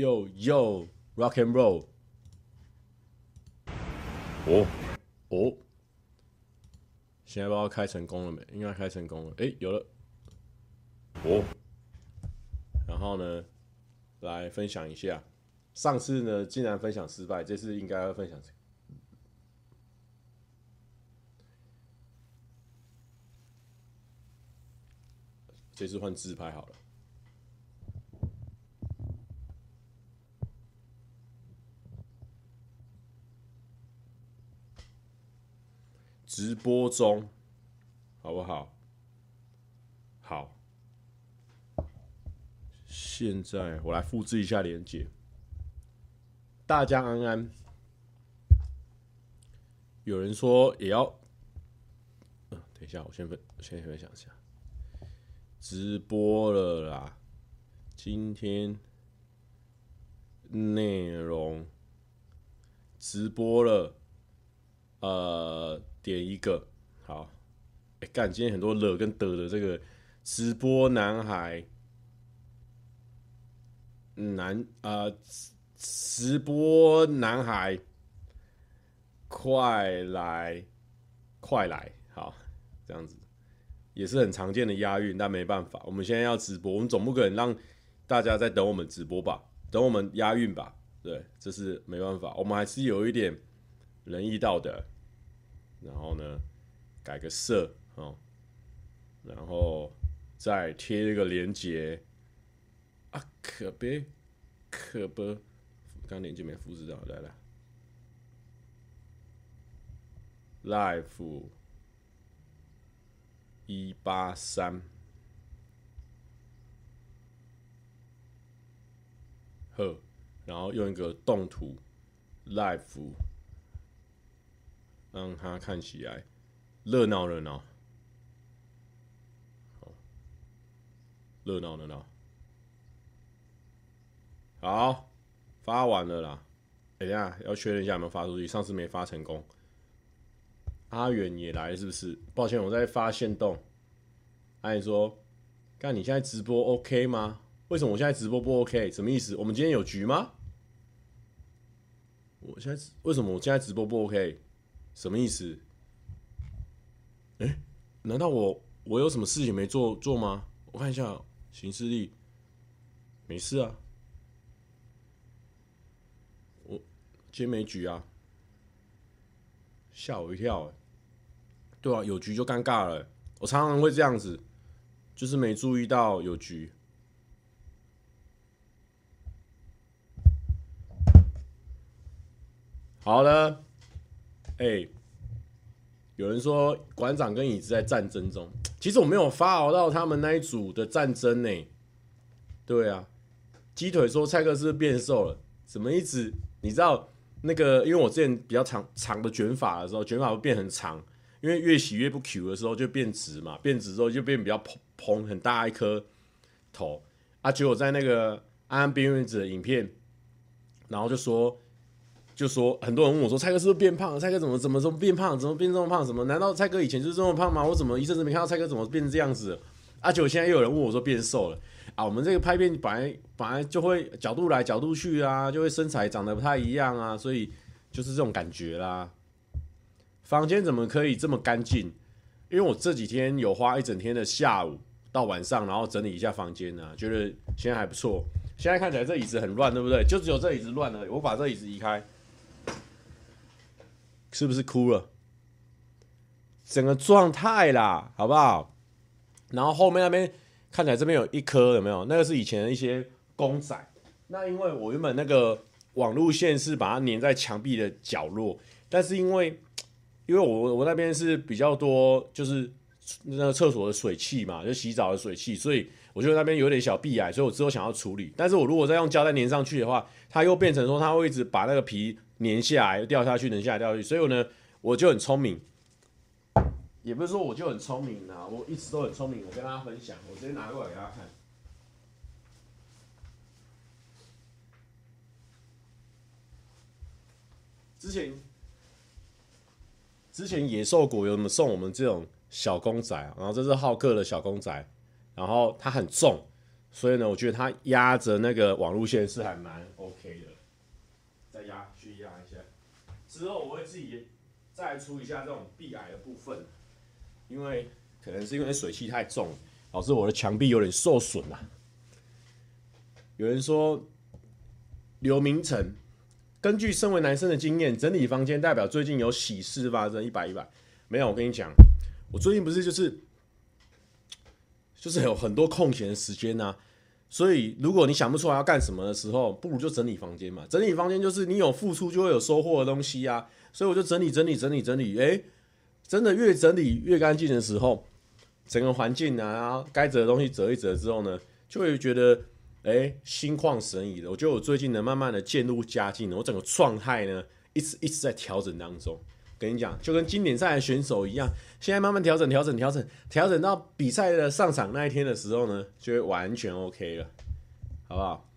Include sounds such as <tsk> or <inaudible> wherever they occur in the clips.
Yo yo rock and roll，哦哦，现在不知道开成功了没？应该开成功了。哎，有了。哦，然后呢，来分享一下。上次呢，竟然分享失败，这次应该要分享。这次换自拍好了。直播中，好不好？好。现在我来复制一下连接。大家安安。有人说也要，等一下，我先分，我先分享一下。直播了啦，今天内容直播了，呃。点一个。好，哎、干！今天很多了跟得的这个直播男孩，男啊、直播男孩，快来，快来，好，这样子。也是很常见的押韵，但没办法，我们现在要直播，我们总不可能让大家在等我们直播吧，等我们押韵吧，对，这是没办法，我们还是有一点仁义道德。然后呢，改个色哦，然后再贴一个连接啊，可别可不，刚连接没复制到，来来，live 一八三，呵，然后用一个动图 live。让它看起来热闹热闹，好，热闹热闹，好，发完了啦。等一下要确认一下有没有发出去，上次没发成功。阿远也来是不是？抱歉，我在发限动。阿远说：“干，你现在直播 OK 吗？为什么我现在直播不 OK？什么意思？我们今天有局吗？我现在为什么我现在直播不 OK？” 什么意思？哎、难道我我有什么事情没做做吗？我看一下行事历，没事啊。我今天没局啊，吓我一跳、欸。对啊，有局就尴尬了、我常常会这样子，就是没注意到有局。好了。哎、有人说馆长跟椅子在战争中，其实我没有发熬到他们那一组的战争呢、对啊，鸡腿说蔡克是不是变瘦了？怎么一直？你知道那个？因为我之前比较长长的卷发的时候，卷发会变很长，因为越洗越不 Q 的时候就变直嘛，变直之后就变比较蓬蓬很大一颗头啊。结果在那个安安边缘子的影片，然后就说。就说很多人问我说：“蔡哥是不是变胖了？蔡哥怎么怎么怎么变胖？怎么变这么胖？什么？难道蔡哥以前就是这么胖吗？我怎么一阵子没看到蔡哥怎么变成这样子？”啊，结果现在又有人问我说：“变瘦了啊？”我们这个拍片本来本来就会角度来角度去啊，就会身材长得不太一样啊，所以就是这种感觉啦。房间怎么可以这么干净？因为我这几天有花一整天的下午到晚上，然后整理一下房间啊，觉得现在还不错。现在看起来这椅子很乱，对不对？就只有这椅子乱了。我把这椅子移开。是不是哭了？整个状态啦，好不好？然后后面那边看起来这边有一颗，有没有？那个是以前的一些公仔。那因为我原本那个网路线是把它粘在墙壁的角落，但是因为因为我我那边是比较多，就是那个厕所的水汽嘛，就洗澡的水汽，所以我觉得那边有点小壁癌，所以我之后想要处理。但是我如果再用胶带粘上去的话，它又变成说它会一直把那个皮。粘下来又掉下去，粘下来掉下去，所以呢，我就很聪明，也不是说我就很聪明啊，我一直都很聪明。我跟大家分享，我直接拿过来给大家看。之前，之前野兽国有没有送我们这种小公仔？然后这是浩克的小公仔，然后它很重，所以呢，我觉得它压着那个网路线是还蛮 OK 的。之后我会自己再出一下这种壁癌的部分，因为可能是因为水汽太重，导致我的墙壁有点受损了。有人说，刘明成，根据身为男生的经验，整理房间代表最近有喜事发生，一百一百。没有，我跟你讲，我最近不是就是就是有很多空闲的时间呐、啊，所以如果你想不出来要干什么的时候，不如就整理房间嘛。整理房间就是你有付出就会有收获的东西啊，所以我就整理整理整理整理，哎，真的越整理越干净的时候，整个环境啊，该折的东西折一折之后呢，就会觉得。哎，心旷神怡的，我觉得我最近呢，慢慢的渐入佳境了。我整个状态呢，一直一直在调整当中。跟你讲，就跟经典赛的选手一样，现在慢慢调整、调整、调整、调整到比赛的上场那一天的时候呢，就会完全 OK 了，好不好？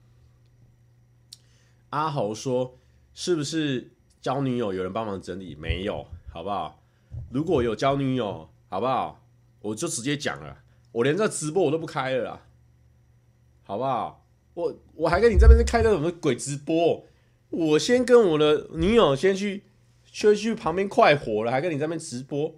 阿豪说：“是不是交女友有人帮忙整理？没有，好不好？如果有交女友，好不好？我就直接讲了，我连这直播我都不开了啦。”好不好？我我还跟你这边是开的什么鬼直播？我先跟我的女友先去，先去旁边快活了，还跟你在那边直播。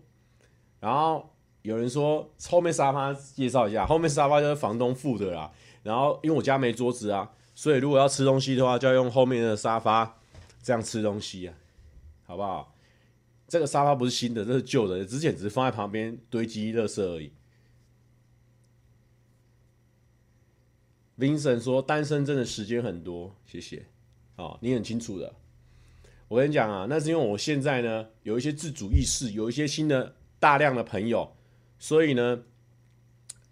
然后有人说后面沙发介绍一下，后面沙发就是房东付的啦。然后因为我家没桌子啊，所以如果要吃东西的话，就要用后面的沙发这样吃东西啊，好不好？这个沙发不是新的，这是旧的，之前只是放在旁边堆积垃圾而已。Vincent 说：“单身真的时间很多，谢谢。哦，你很清楚的。我跟你讲啊，那是因为我现在呢有一些自主意识，有一些新的大量的朋友，所以呢，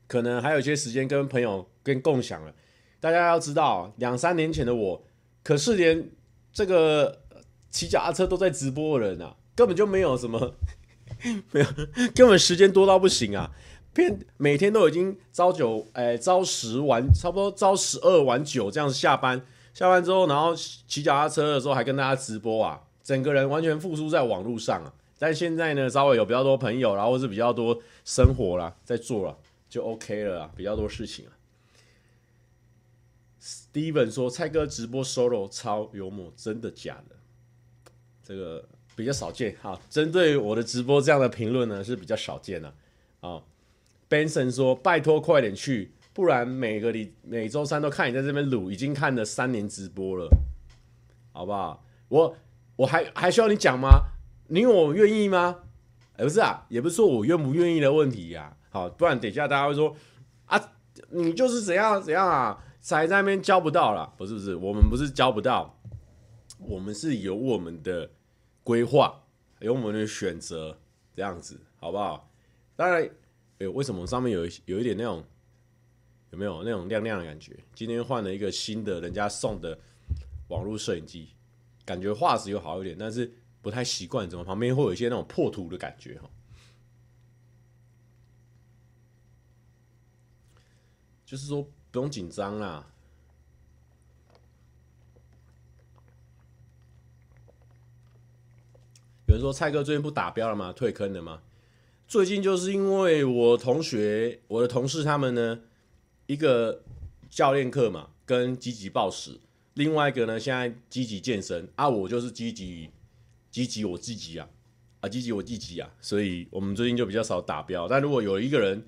可能还有一些时间跟朋友跟共享了。大家要知道，两三年前的我，可是连这个骑脚踏车都在直播的人啊，根本就没有什么，<laughs> 没有，根本时间多到不行啊。”变每天都已经朝九，哎、朝十晚差不多朝十二晚九这样子下班，下班之后，然后骑脚踏车的时候还跟大家直播啊，整个人完全复苏在网络上啊。但现在呢，稍微有比较多朋友，然后是比较多生活啦，在做了，就 OK 了啦，比较多事情啊。Steven 说：“蔡哥直播 solo 超幽默，真的假的？”这个比较少见哈。针对我的直播这样的评论呢，是比较少见的啊。Benson 说：“拜托，快点去，不然每个礼每周三都看你在这边录，已经看了三年直播了，好不好？我我还还需要你讲吗？你我愿意吗？哎，不是啊，也不是说我愿不愿意的问题呀。好，不然等一下大家会说啊，你就是怎样怎样啊，才在那边交不到啦。不是不是，我们不是交不到，我们是有我们的规划，有我们的选择，这样子，好不好？当然。”哎，为什么上面有有一点那种有没有那种亮亮的感觉？今天换了一个新的人家送的网络摄影机，感觉画质又好一点，但是不太习惯，怎么旁边会有一些那种破图的感觉哈？就是说不用紧张啦。有人说蔡哥最近不打标了吗？退坑了吗？最近就是因为我同学、我的同事他们呢，一个教练课嘛，跟积极暴食；另外一个呢，现在积极健身啊，我就是积极积极我自己啊，啊积极我自己啊，所以我们最近就比较少打标。但如果有一个人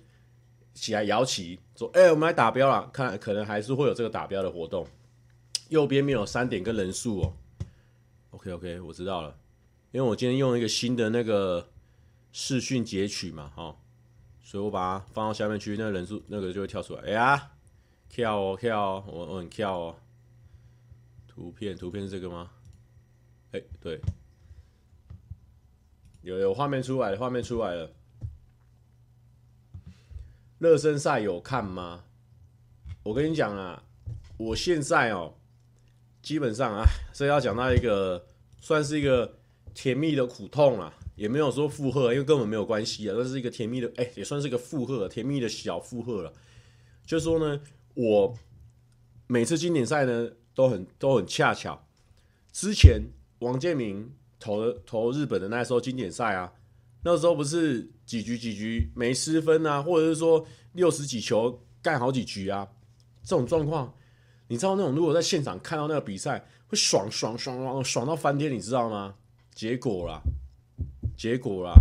起来摇旗说：“哎、我们来打标了！”看，可能还是会有这个打标的活动。右边没有三点跟人数哦。OK OK，我知道了，因为我今天用一个新的那个。视讯截取嘛，哈，所以我把它放到下面去，那个人数那个就会跳出来。哎呀，跳哦跳哦，我我很跳哦。图片图片是这个吗？哎，对，有有画面出来了，画面出来了。热身赛有看吗？我跟你讲啊，我现在哦，基本上啊，这要讲到一个算是一个甜蜜的苦痛啊。也没有说负荷，因为根本没有关系啊，这是一个甜蜜的，哎、也算是一个负荷，甜蜜的小负荷了。就是说呢，我每次经典赛呢都很都很恰巧，之前王建民投投日本的那时候经典赛啊，那时候不是几局几局没失分啊，或者是说六十几球干好几局啊，这种状况，你知道那种如果在现场看到那个比赛，会爽爽爽爽爽到翻天，你知道吗？结果啦，结果啦，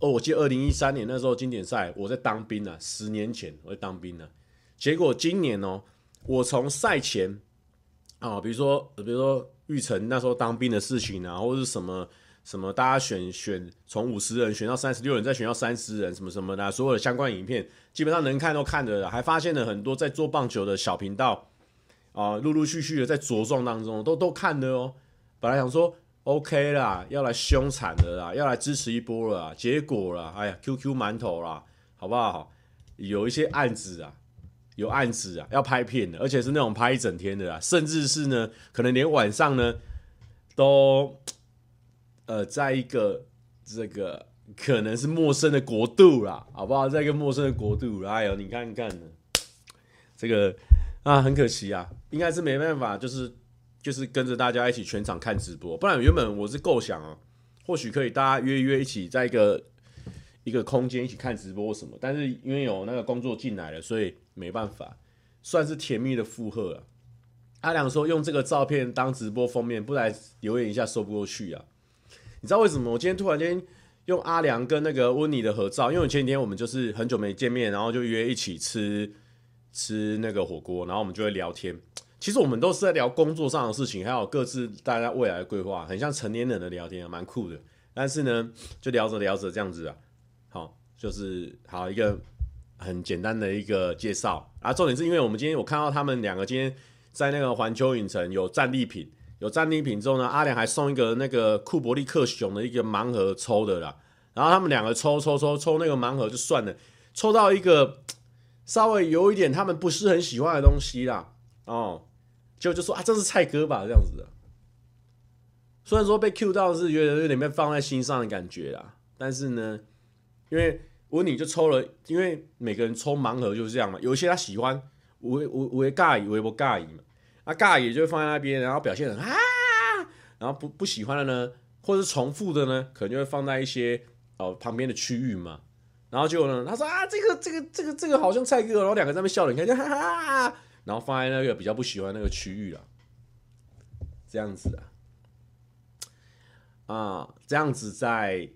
哦，我记得二零一三年那时候经典赛，我在当兵啊，十年前我在当兵呢。结果今年哦，我从赛前啊，比如说比如说玉成那时候当兵的事情啊，或者是什么。什么？大家选选从五十人选到三十六人，再选到三十人，什么什么的，所有的相关影片基本上能看都看的了。还发现了很多在做棒球的小频道啊，陆陆续续的在茁壮当中，都都看的哦。本来想说 OK 啦，要来凶残的啦，要来支持一波了，结果啦，哎呀，QQ 馒头啦，好不好？有一些案子啊，有案子啊，要拍片的，而且是那种拍一整天的啦，甚至是呢，可能连晚上呢都。呃，在一个这个可能是陌生的国度啦，好不好？在一个陌生的国度，哎呦，你看看呢，这个啊，很可惜啊，应该是没办法，就是就是跟着大家一起全场看直播，不然原本我是构想啊，或许可以大家约约一起在一个一个空间一起看直播什么，但是因为有那个工作进来了，所以没办法，算是甜蜜的负荷了。阿良说用这个照片当直播封面，不然留言一下说不过去啊。你知道为什么我今天突然间用阿良跟那个温妮的合照？因为前几天我们就是很久没见面，然后就约一起吃吃那个火锅，然后我们就会聊天。其实我们都是在聊工作上的事情，还有各自大家未来的规划，很像成年人的聊天，蛮酷的。但是呢，就聊着聊着这样子啊，好，就是好一个很简单的一个介绍啊。重点是因为我们今天我看到他们两个今天在那个环球影城有战利品。有战利品之后呢，阿良还送一个那个库伯利克熊的一个盲盒抽的啦。然后他们两个抽抽抽抽那个盲盒就算了，抽到一个 <tsk> 稍微有一点他们不是很喜欢的东西啦。哦，就就说啊，这是蔡哥吧，这样子的。虽然说被 Q 到是觉得有点被放在心上的感觉啦，但是呢，因为温妮就抽了，因为每个人抽盲盒就是这样嘛，有一些他喜欢，我我我尬意，我不尬意嘛。啊，尬也就会放在那边，然后表现很啊，然后不不喜欢的呢，或者是重复的呢，可能就会放在一些哦旁边的区域嘛。然后就呢，他说啊，这个这个这个这个好像蔡哥，然后两个在那边笑，你看就哈哈，然后放在那个比较不喜欢那个区域了，这样子啊，啊，这样子在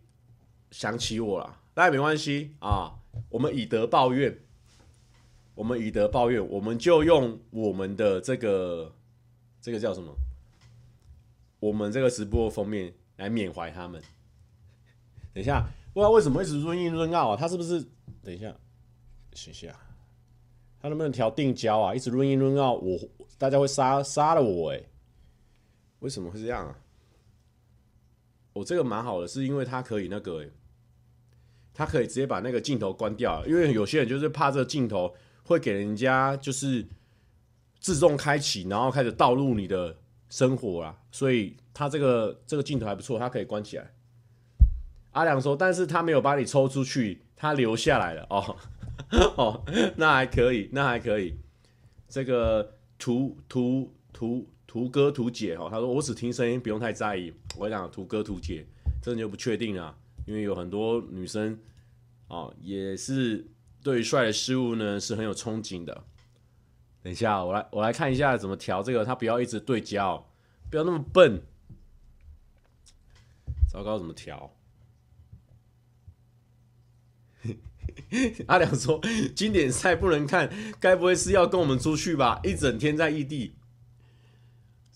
想起我了，但也没关系啊，我们以德报怨。我们以德报怨，我们就用我们的这个这个叫什么？我们这个直播封面来缅怀他们。等一下，不知道为什么一直润音润奥啊？他是不是？等一下，谢谢啊，他能不能调定焦啊？一直抡音润奥，我大家会杀杀了我哎！为什么会这样啊？我这个蛮好的，是因为它可以那个哎，它可以直接把那个镜头关掉，因为有些人就是怕这个镜头。会给人家就是自动开启，然后开始盗录你的生活啊，所以它这个这个镜头还不错，它可以关起来。阿良说，但是他没有把你抽出去，他留下来了哦 <laughs> 哦，那还可以，那还可以。这个图图图图哥图姐哦，他说我只听声音，不用太在意。我讲图哥图姐，这就不确定了，因为有很多女生哦也是。对于帅的事物呢，是很有憧憬的。等一下，我来我来看一下怎么调这个，他不要一直对焦，不要那么笨。糟糕，怎么调？<laughs> 阿良说，经典赛不能看，该不会是要跟我们出去吧？一整天在异地。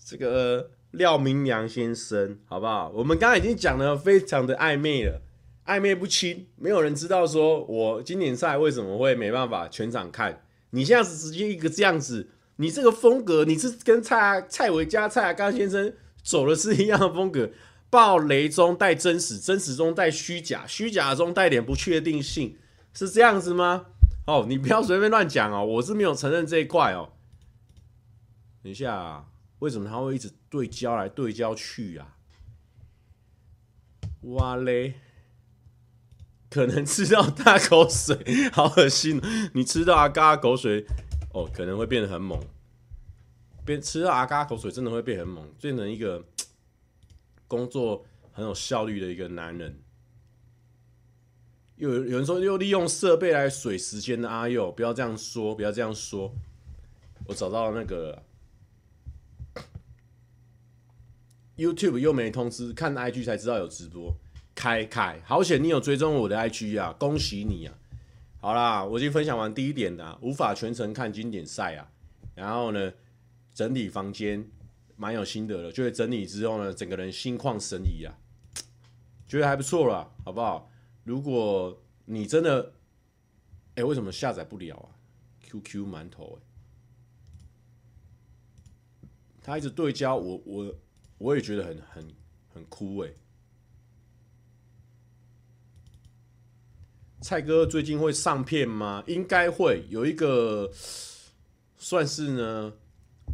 这个廖明良先生，好不好？我们刚刚已经讲的非常的暧昧了。暧昧不清，没有人知道说我经典赛为什么会没办法全场看。你现在是直接一个这样子，你这个风格，你是跟蔡蔡维嘉、蔡阿刚先生走的是一样的风格，爆雷中带真实，真实中带虚假，虚假中带点不确定性，是这样子吗？哦，你不要随便乱讲哦，我是没有承认这一块哦。等一下啊，为什么他会一直对焦来对焦去啊？哇嘞！可能吃到大口水，<laughs> 好恶心！你吃到阿嘎口水，哦，可能会变得很猛。变吃到阿嘎口水，真的会变很猛，变成一个工作很有效率的一个男人。有有人说，又利用设备来水时间的阿佑，不要这样说，不要这样说。我找到那个 YouTube 又没通知，看 IG 才知道有直播。凯凯，好险你有追踪我的 IG 啊，恭喜你啊！好啦，我已经分享完第一点的，无法全程看经典赛啊。然后呢，整理房间蛮有心得的，就会整理之后呢，整个人心旷神怡啊，觉得还不错啦，好不好？如果你真的，哎，为什么下载不了啊？QQ 馒头，哎，他一直对焦，我我我也觉得很很很酷哎。蔡哥最近会上片吗？应该会有一个，算是呢，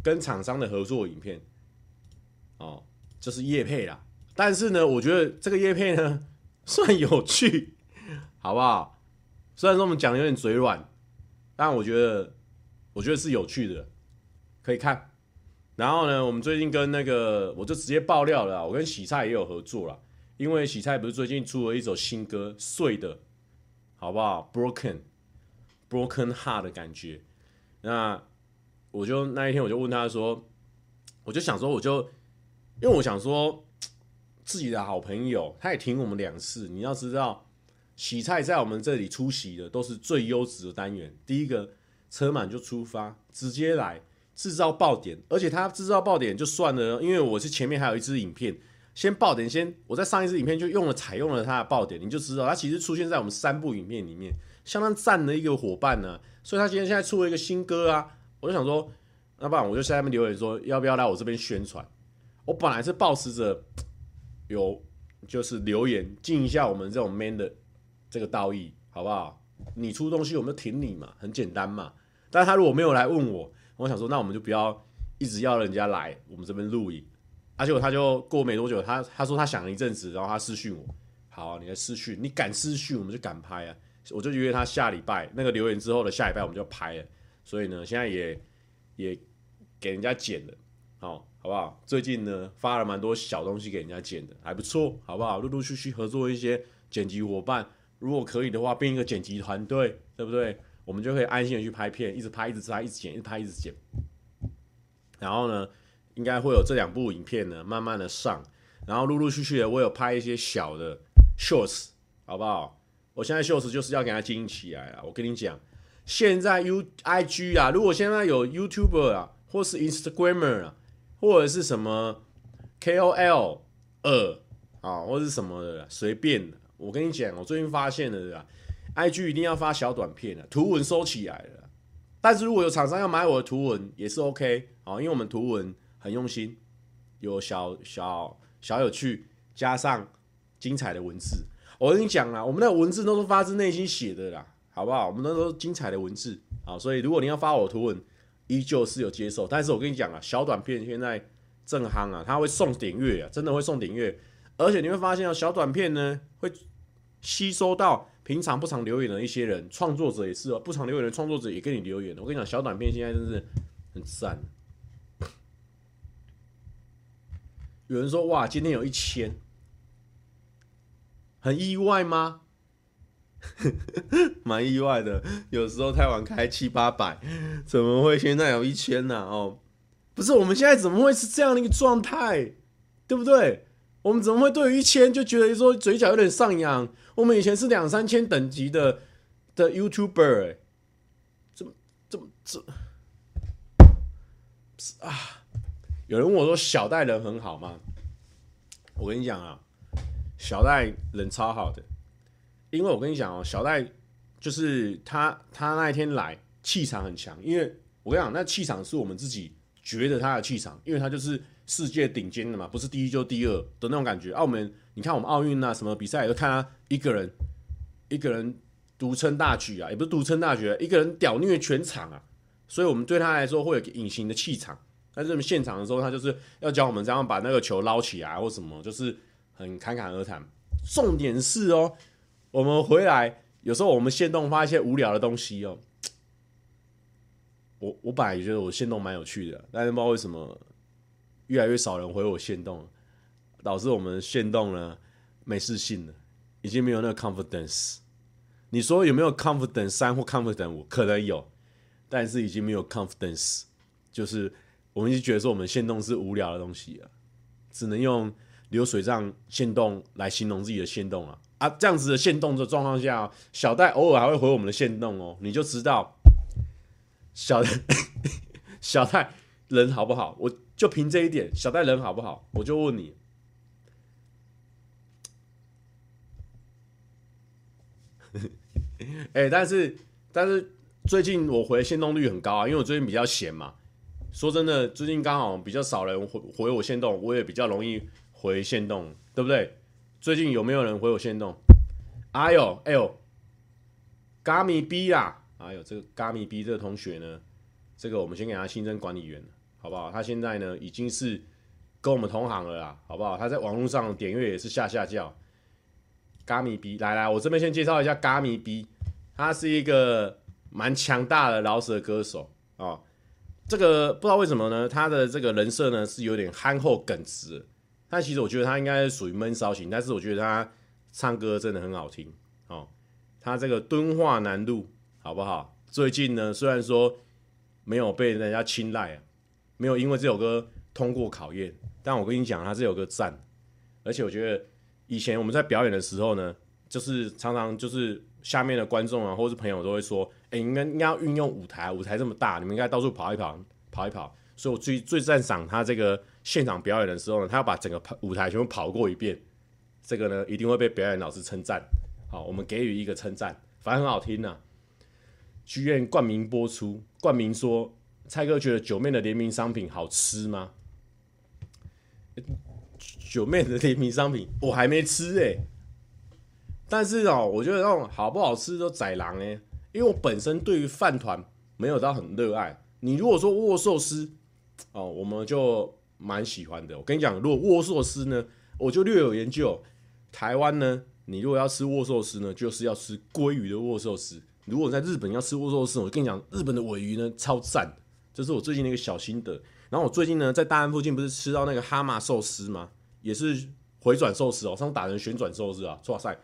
跟厂商的合作影片，哦，就是叶配啦。但是呢，我觉得这个叶配呢，算有趣，好不好？虽然说我们讲的有点嘴软，但我觉得，我觉得是有趣的，可以看。然后呢，我们最近跟那个，我就直接爆料了，我跟喜菜也有合作了，因为喜菜不是最近出了一首新歌《碎的》。好不好？Broken，Broken Heart 的感觉。那我就那一天我就问他说，我就想说，我就因为我想说自己的好朋友，他也听我们两次。你要知道，洗菜在我们这里出席的都是最优质的单元。第一个车满就出发，直接来制造爆点，而且他制造爆点就算了，因为我是前面还有一支影片。先爆点，先我在上一支影片就用了采用了他的爆点，你就知道他其实出现在我们三部影片里面，相当赞的一个伙伴呢。所以他今天现在出了一个新歌啊，我就想说，那不然我就下面留言说，要不要来我这边宣传？我本来是抱持着有就是留言尽一下我们这种 man 的这个道义，好不好？你出东西我们就挺你嘛，很简单嘛。但他如果没有来问我，我想说，那我们就不要一直要人家来我们这边录影。而且他就过没多久，他他说他想了一阵子，然后他私讯我，好，你来私讯，你敢私讯，我们就敢拍啊。我就约他下礼拜那个留言之后的下礼拜，我们就拍了。所以呢，现在也也给人家剪了，好，好不好？最近呢发了蛮多小东西给人家剪的，还不错，好不好？陆陆续续合作一些剪辑伙伴，如果可以的话，变一个剪辑团队，对不对？我们就可以安心的去拍片，一直拍，一直拍，一直剪，一直拍，一直剪。然后呢？应该会有这两部影片呢，慢慢的上，然后陆陆续续的，我有拍一些小的 shorts，好不好？我现在 shorts 就是要给它经营起来啊。我跟你讲，现在 U I G 啊，如果现在有 YouTuber 啊，或是 Instagramer 啊，或者是什么 K O L 二啊，或者是什么的，随便的。我跟你讲，我最近发现了，对吧？I G 一定要发小短片的，图文收起来了。但是如果有厂商要买我的图文，也是 OK 啊，因为我们图文。很用心，有小小小有趣，加上精彩的文字。我跟你讲啦，我们那个文字都是发自内心写的啦，好不好？我们那都是精彩的文字，啊，所以如果你要发我图文，依旧是有接受。但是我跟你讲啊，小短片现在正夯啊，它会送点阅啊，真的会送点阅，而且你会发现哦，小短片呢会吸收到平常不常留言的一些人，创作者也是哦，不常留言的创作者也跟你留言。我跟你讲，小短片现在真是很赞。有人说：“哇，今天有一千，很意外吗？<laughs> 蛮意外的。有时候太晚开七八百，怎么会现在有一千呢？哦，不是，我们现在怎么会是这样的一个状态？对不对？我们怎么会对于一千就觉得说嘴角有点上扬？我们以前是两三千等级的的 YouTuber，哎，怎么怎么这啊？”有人问我说：“小戴人很好吗？”我跟你讲啊，小戴人超好的，因为我跟你讲哦，小戴就是他，他那一天来气场很强。因为我跟你讲，那气场是我们自己觉得他的气场，因为他就是世界顶尖的嘛，不是第一就第二的那种感觉。澳门，你看我们奥运啊，什么比赛都看他一个人，一个人独撑大局啊，也不是独撑大局啊，一个人屌虐全场啊，所以我们对他来说会有隐形的气场。但是我们现场的时候，他就是要教我们这样把那个球捞起来，或什么，就是很侃侃而谈。重点是哦，我们回来有时候我们限动发一些无聊的东西哦。我我本来也觉得我限动蛮有趣的，但是不知道为什么越来越少人回我限动，导致我们限动呢没自信了，已经没有那个 confidence。你说有没有 confidence 三或 confidence 五？可能有，但是已经没有 confidence。就是我们就觉得说我们限动是无聊的东西啊，只能用流水账限动来形容自己的限动啊啊，这样子的限动的状况下，小戴偶尔还会回我们的限动哦，你就知道小 <laughs> 小戴人好不好？我就凭这一点，小戴人好不好？我就问你。哎、<laughs> 但是但是最近我回限动率很高啊，因为我最近比较闲嘛。说真的，最近刚好比较少人回回我限动，我也比较容易回限动，对不对？最近有没有人回我线动？哎呦哎呦，嘎米 B 啊，哎呦，这个嘎米 B 这个同学呢，这个我们先给他新增管理员，好不好？他现在呢已经是跟我们同行了啦，好不好？他在网络上点阅也是下下叫。嘎米 B，来来，我这边先介绍一下嘎米 B，他是一个蛮强大的饶舌歌手哦。这个不知道为什么呢，他的这个人设呢是有点憨厚耿直，但其实我觉得他应该属于闷骚型，但是我觉得他唱歌真的很好听哦。他这个敦化南路好不好？最近呢虽然说没有被人家青睐啊，没有因为这首歌通过考验，但我跟你讲，他这首歌赞，而且我觉得。以前我们在表演的时候呢，就是常常就是下面的观众啊，或是朋友都会说：“哎、欸，应该应该要运用舞台，舞台这么大，你们应该到处跑一跑，跑一跑。”所以，我最最赞赏他这个现场表演的时候呢，他要把整个舞台全部跑过一遍，这个呢一定会被表演老师称赞。好，我们给予一个称赞，反正很好听呐、啊。剧院冠名播出，冠名说：“蔡哥觉得九妹的联名商品好吃吗？”九妹的联名商品我还没吃哎、但是哦、我觉得那种好不好吃都宰狼哎，因为我本身对于饭团没有到很热爱。你如果说握寿司哦，我们就蛮喜欢的。我跟你讲，如果握寿司呢，我就略有研究。台湾呢，你如果要吃握寿司呢，就是要吃鲑鱼的握寿司。如果在日本要吃握寿司，我跟你讲，日本的尾鱼呢超赞，这是我最近的一个小心得。然后我最近呢，在大安附近不是吃到那个哈马寿司吗？也是回转寿司哦，上次打人旋转寿司啊！哇塞，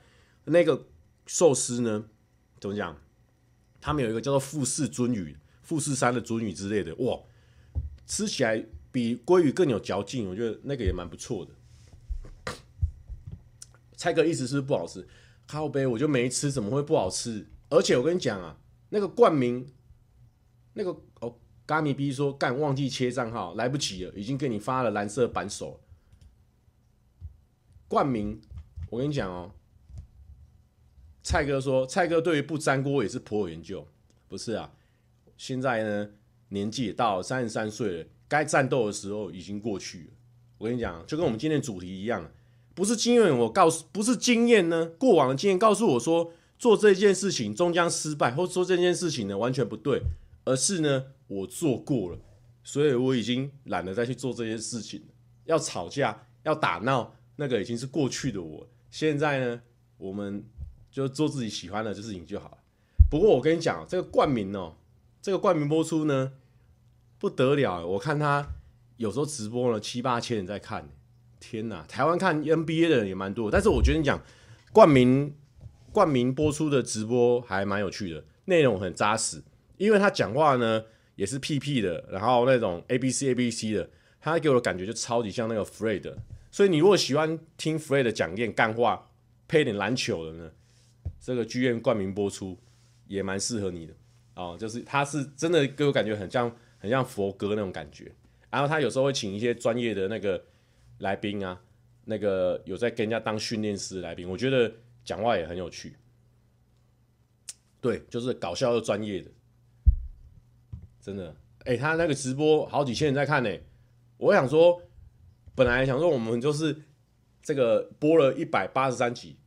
那个寿司呢，怎么讲？他们有一个叫做富士尊鱼、富士山的尊鱼之类的，哇，吃起来比鲑鱼更有嚼劲，我觉得那个也蛮不错的。蔡哥意思是不，好吃，靠杯我就没吃，怎么会不好吃？而且我跟你讲啊，那个冠名，那个哦，嘎米 B 说干忘记切账号，来不及了，已经给你发了蓝色扳手。冠名，我跟你讲哦，蔡哥说，蔡哥对于不粘锅也是颇有研究，不是啊？现在呢，年纪也到三十三岁了，该战斗的时候已经过去了。我跟你讲，就跟我们今天的主题一样，不是经验，我告诉，不是经验呢，过往的经验告诉我说，做这件事情终将失败，或者说这件事情呢完全不对，而是呢，我做过了，所以我已经懒得再去做这件事情了。要吵架，要打闹。那个已经是过去的我，现在呢，我们就做自己喜欢的事情就好了。不过我跟你讲，这个冠名哦，这个冠名播出呢，不得了，我看他有时候直播了七八千人在看，天哪！台湾看 NBA 的人也蛮多，但是我觉得你讲冠名冠名播出的直播还蛮有趣的，内容很扎实，因为他讲话呢也是屁屁的，然后那种 ABC ABC 的，他给我的感觉就超级像那个 Fred。所以你如果喜欢听 Fred 讲练干话，配点篮球的呢，这个剧院冠名播出也蛮适合你的哦。就是他是真的给我感觉很像很像佛哥那种感觉，然后他有时候会请一些专业的那个来宾啊，那个有在跟人家当训练师来宾，我觉得讲话也很有趣。对，就是搞笑又专业的，真的。哎、他那个直播好几千人在看呢，我想说。本来想说我们就是这个播了一百八十三集，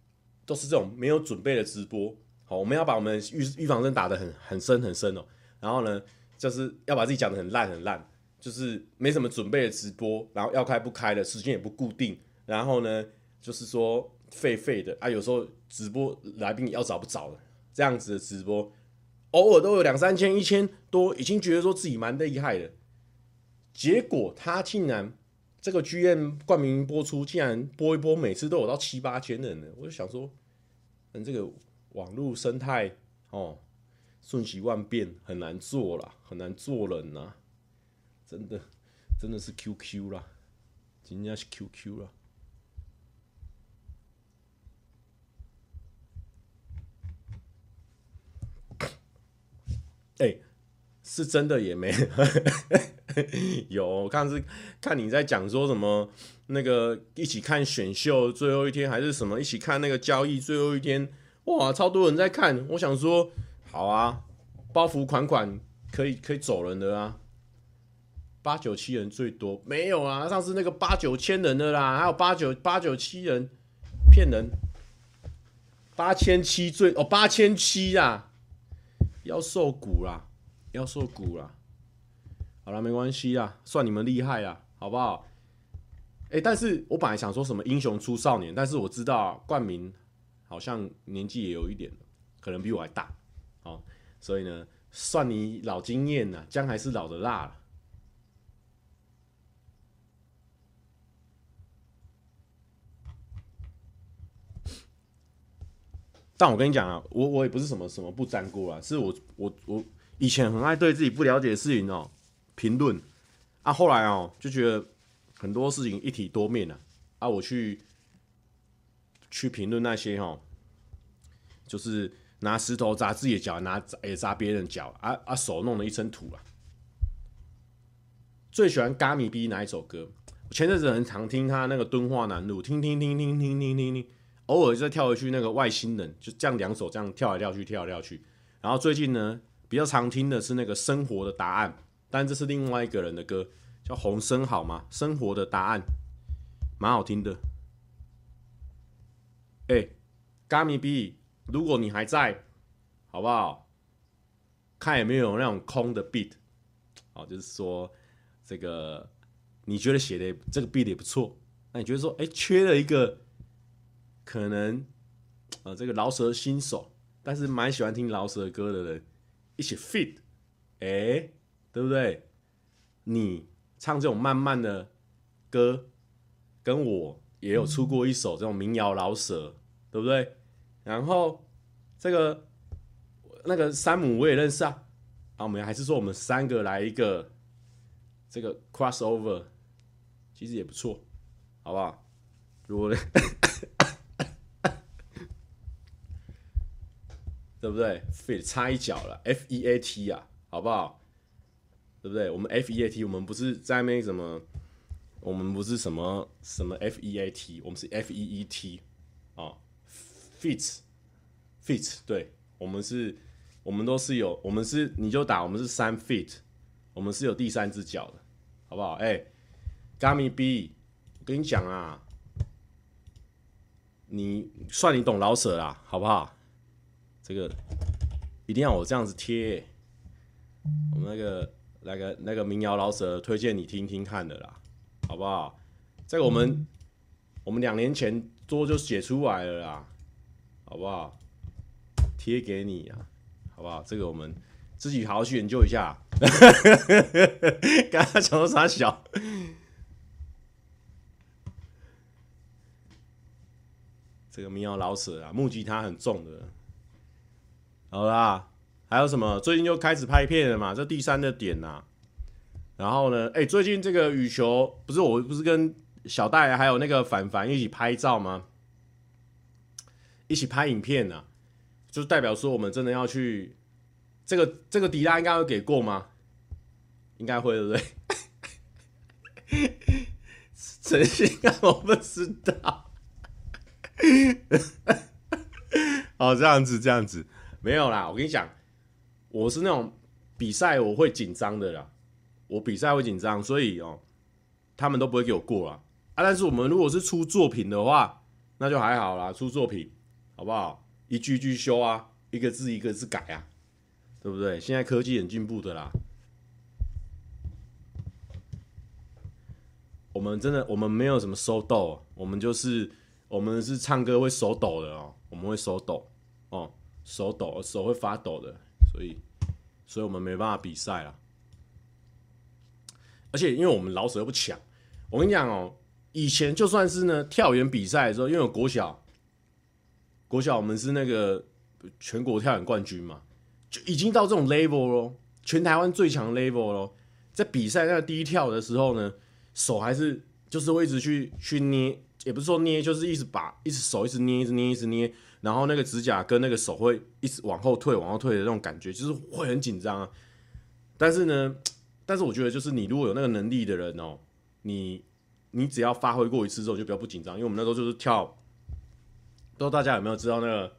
都是这种没有准备的直播。好，我们要把我们预预防针打得很很深很深哦。然后呢，就是要把自己讲得很烂很烂，就是没什么准备的直播，然后要开不开的时间也不固定。然后呢，就是说废废的啊，有时候直播来宾要找不着了这样子的直播，偶尔都有两三千、一千多，已经觉得说自己蛮厉害的。结果他竟然。这个剧院冠名播出，竟然播一播，每次都有到七八千人呢。我就想说，嗯，这个网络生态哦，瞬息万变，很难做啦，很难做人呐。真的真的是 QQ 啦，今天是 QQ 啦。哎、是真的也没 <laughs> 有，我看是看你在讲说什么那个一起看选秀最后一天还是什么一起看那个交易最后一天，哇，超多人在看。我想说，好啊，包袱款款可以可以走人的啊，八九七人最多没有啊？上次那个八九千人的啦，还有八九八九七人骗人，八千七最哦八千七啊。要受鼓啦，要受鼓啦。好了，没关系啦，算你们厉害啦，好不好？哎、但是我本来想说什么英雄出少年，但是我知道冠名好像年纪也有一点，可能比我还大，哦，所以呢，算你老经验了，姜还是老的辣了。但我跟你讲啊，我我也不是什么什么不沾锅啊，是我我我以前很爱对自己不了解的事情哦评论啊，后来哦就觉得很多事情一体多面啊，啊我去去评论那些哦，就是拿石头砸自己的脚，拿也砸别人脚，啊啊手弄了一身土啊。最喜欢嘎米 B 哪一首歌？前阵子很常听他那个敦化南路，听听听听听听听听。偶尔再跳回去那个外星人，就这样两手这样跳来跳去，跳来跳去。然后最近呢，比较常听的是那个生活的答案，但这是另外一个人的歌，叫洪生好吗？生活的答案，蛮好听的。哎、欸，Gummy B，如果你还在，好不好？看有没有那种空的 beat，好，就是说这个你觉得写的这个 beat 也不错，那你觉得说，哎、缺了一个。可能，呃，这个饶舌新手，但是蛮喜欢听饶舌歌的人一起 fit，哎、对不对？你唱这种慢慢的歌，跟我也有出过一首这种民谣饶舌，对不对？然后这个那个山姆我也认识啊，啊，我们还是说我们三个来一个这个 crossover，其实也不错，好不好？如果。<coughs> 对不对费插一脚了，F E A T 啊，好不好？对不对？我们 F E A T，我们不是在那什么，我们不是什么什么 F E A T，我们是 F E E T 啊，Feat，Feat，对，我们是，我们都是有，我们是，你就打，我们是三 Feat，我们是有第三只脚的，好不好？哎、欸，Gummy B，我跟你讲啊，你算你懂老舍啦，好不好？这个一定要我这样子贴，我们那个那个那个民谣老舍推荐你听听看的啦，好不好？这个我们、我们两年前多就写出来了啦，好不好？贴给你啊，好不好？这个我们自己好好去研究一下。<laughs> 刚刚讲到啥小？这个民谣饶舌啊，木吉他很重的。好啦，还有什么？最近又开始拍片了嘛？这第三的点呐、啊。然后呢，哎、最近这个羽球不是我不是跟小戴还有那个凡凡一起拍照吗？一起拍影片呢、啊，就代表说我们真的要去。这个这个迪拉应该会给过吗？应该会，对不对？真心啊，我不知道。<laughs> 哦，这样子，这样子。没有啦，我跟你讲，我是那种比赛我会紧张的啦，我比赛会紧张，所以哦，他们都不会给我过啦啊。但是我们如果是出作品的话，那就还好啦，出作品好不好？一句一句修啊，一个字一个字改啊，对不对？现在科技很进步的啦，我们真的我们没有什么手抖，我们就是我们是唱歌会手抖的哦，我们会手抖哦。手抖，手会发抖的，所以，所以我们没办法比赛啊。而且，因为我们老手又不强，我跟你讲哦，以前就算是呢跳远比赛的时候，因为我国小，国小我们是那个全国跳远冠军嘛，就已经到这种 level 咯，全台湾最强 level 咯。在比赛那第一跳的时候呢，手还是就是会一直去去捏，也不是说捏，就是一直把一直手一直捏，一直捏，一直捏，然后那个指甲跟那个手会一直往后退，往后退的那种感觉，就是会很紧张啊。但是呢，但是我觉得就是你如果有那个能力的人哦，你你只要发挥过一次之后就比较不紧张，因为我们那时候就是跳，不知道大家有没有知道那个？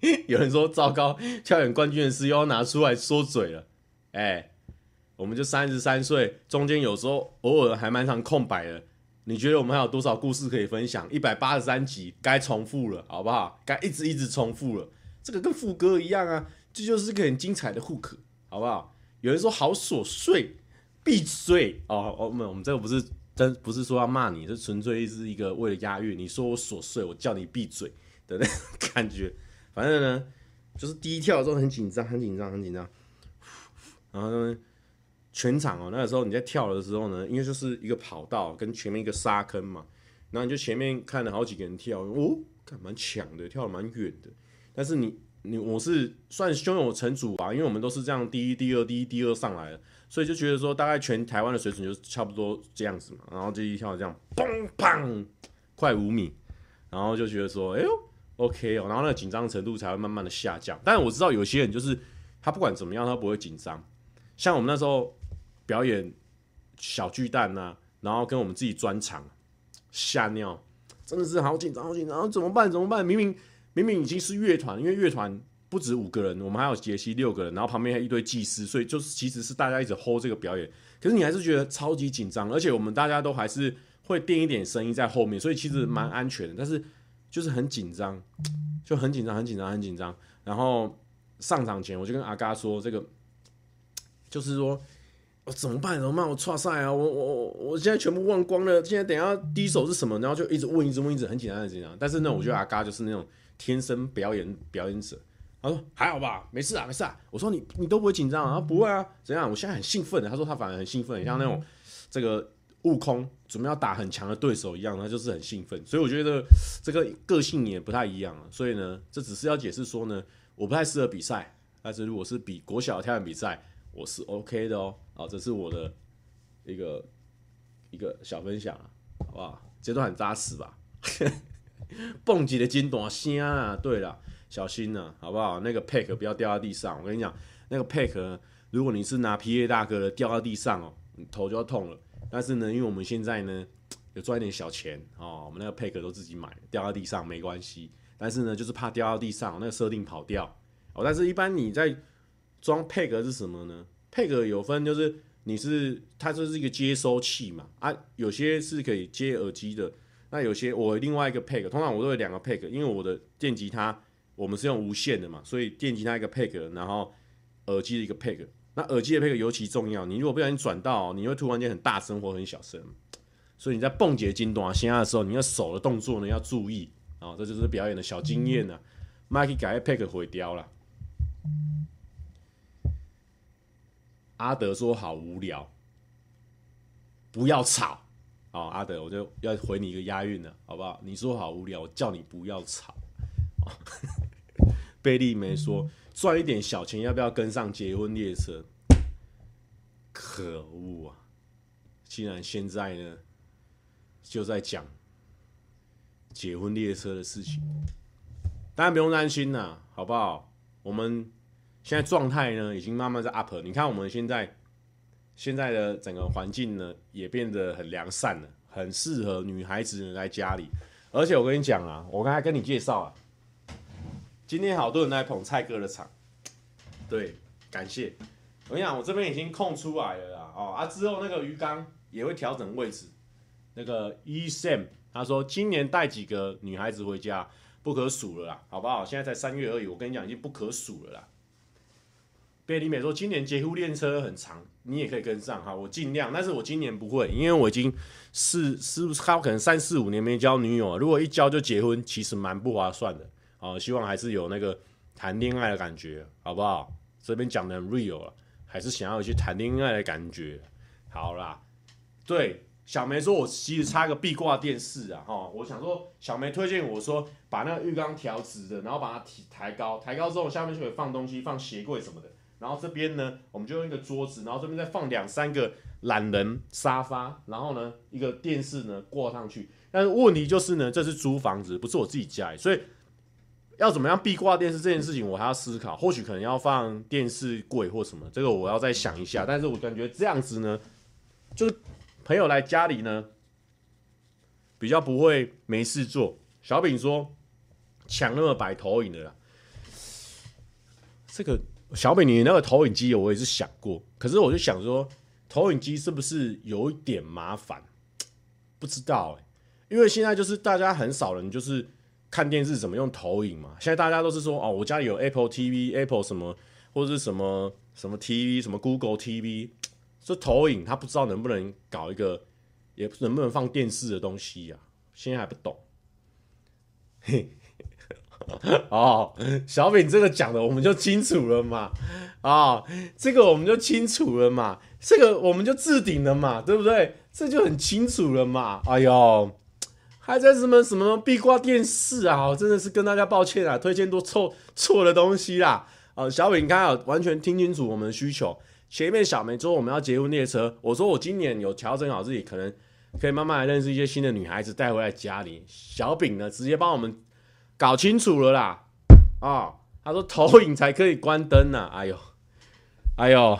<laughs> 有人说糟糕，跳远冠军的事又要拿出来说嘴了，哎、我们就三十三岁，中间有时候偶尔还蛮长空白的。你觉得我们还有多少故事可以分享？一百八十三集该重复了，好不好？该一直一直重复了，这个跟副歌一样啊，这就是个很精彩的 hook，好不好？有人说好琐碎，闭嘴哦！我们我们这个不是真不是说要骂你，这纯粹是一个为了押韵。你说我琐碎，我叫你闭嘴的那种感觉。反正呢，就是第一跳的时候很紧张，很紧张，很紧张。然后呢，全场哦，那个时候你在跳的时候呢，因为就是一个跑道跟前面一个沙坑嘛，然后你就前面看了好几个人跳，哦，看蛮强的，跳的蛮远的。但是你你我是算胸有成竹吧，因为我们都是这样第一、第二、第一、第二上来的，所以就觉得说大概全台湾的水准就差不多这样子嘛。然后这一跳这样，嘣砰，快五米，然后就觉得说，哎呦。OK 哦，然后那个紧张程度才会慢慢的下降。但我知道有些人就是他不管怎么样他不会紧张，像我们那时候表演小巨蛋呐、然后跟我们自己专场吓尿，真的是好紧张好紧张，怎么办怎么办？明明明明已经是乐团，因为乐团不止五个人，我们还有杰西六个人，然后旁边还有一堆技师，所以就是其实是大家一直 hold 这个表演，可是你还是觉得超级紧张，而且我们大家都还是会垫一点声音在后面，所以其实蛮安全的，但是。就是很紧张，就很紧张，很紧张，很紧张。然后上场前，我就跟阿嘎说：“这个就是说，我怎么办？怎么办？我错赛啊！我我我我现在全部忘光了。现在等下第一首是什么？然后就一直问，一直问，一直很紧张，很紧张。但是呢，我觉得阿嘎就是那种天生表演表演者。他说还好吧，没事啊，没事啊。我说你你都不会紧张啊？不会啊？怎样？我现在很兴奋的。他说他反而很兴奋，像那种这个。”悟空准备要打很强的对手一样，他就是很兴奋，所以我觉得这个个性也不太一样啊。所以呢，这只是要解释说呢，我不太适合比赛，但是如果是比国小跳远比赛，我是 OK 的哦。好，这是我的一个一个小分享啊，好不好？这段很扎实吧？<laughs> 蹦极的金短声啊！对了，小心呢、好不好？那个 pack 不要掉到地上。我跟你讲，那个 pack，如果你是拿 PA 大哥的掉到地上哦，你头就要痛了。但是呢，因为我们现在呢有赚一点小钱哦，我们那个配壳都自己买，掉到地上没关系。但是呢，就是怕掉到地上，那个设定跑掉哦。但是一般你在装配壳是什么呢？配壳有分，就是你是它就是一个接收器嘛啊，有些是可以接耳机的，那有些我另外一个配壳，通常我都有两个配壳，因为我的电吉他我们是用无线的嘛，所以电吉他一个配壳，然后耳机的一个配壳。那耳机的配合尤其重要，你如果不小心转到，你会突然间很大声或很小声，所以你在蹦极金短线下的时候，你的手的动作呢要注意啊，这就是表演的小经验呢。麦克改配合毁掉了。阿德说好无聊，不要吵啊！阿德，我就要回你一个押韵了，好不好？你说好无聊，我叫你不要吵。贝利梅说。赚一点小钱，要不要跟上结婚列车？可恶啊！既然现在呢，就在讲结婚列车的事情，大家不用担心呐，好不好？我们现在状态呢，已经慢慢在 up。你看我们现在现在的整个环境呢，也变得很良善了，很适合女孩子来家里。而且我跟你讲啊，我刚才跟你介绍啊。今天好多人来捧蔡哥的场，对，感谢。我跟你讲，我这边已经空出来了啦，哦啊，之后那个鱼缸也会调整位置。那个 E Sam 他说，今年带几个女孩子回家，不可数了啦，好不好？现在才三月而已，我跟你讲，已经不可数了啦。贝里美说，今年捷虎练车很长，你也可以跟上哈，我尽量，但是我今年不会，因为我已经四四，他可能三四五年没交女友了，如果一交就结婚，其实蛮不划算的。哦，希望还是有那个谈恋爱的感觉，好不好？这边讲的很 real 了，还是想要去谈恋爱的感觉。好啦，对，小梅说，我其实插个壁挂电视啊，哈，我想说，小梅推荐我说，把那个浴缸调直的，然后把它提抬高，抬高之后下面就可以放东西，放鞋柜什么的，然后这边呢，我们就用一个桌子，然后这边再放两三个懒人沙发，然后呢，一个电视呢挂上去。但是问题就是呢，这是租房子，不是我自己家，所以要怎么样壁挂电视这件事情，我还要思考。或许可能要放电视柜或什么，这个我要再想一下。但是我感觉这样子呢，就是朋友来家里呢，比较不会没事做。小饼说抢那么摆投影的啦，这个。小饼，你那个投影机我也是想过，可是我就想说，投影机是不是有一点麻烦？不知道哎、因为现在就是大家很少人就是看电视怎么用投影嘛。现在大家都是说哦，我家里有 Apple TV、Apple 什么或者是什么什么 TV、什么 Google TV，这投影他不知道能不能搞一个，也能不能放电视的东西呀、啊？现在还不懂，<laughs> 哦，小饼这个讲的我们就清楚了嘛，啊、哦，这个我们就清楚了嘛，这个我们就置顶了嘛，对不对？这就很清楚了嘛。哎呦，还在什么什么壁挂电视啊？真的是跟大家抱歉啊，推荐都错错的东西啦。哦，小饼，你看啊，完全听清楚我们的需求。前面小梅说我们要结婚列车，我说我今年有调整好自己，可能可以慢慢来认识一些新的女孩子，带回来家里。小饼呢，直接帮我们。搞清楚了啦，啊、哦，他说投影才可以关灯呢、啊，哎呦，哎呦，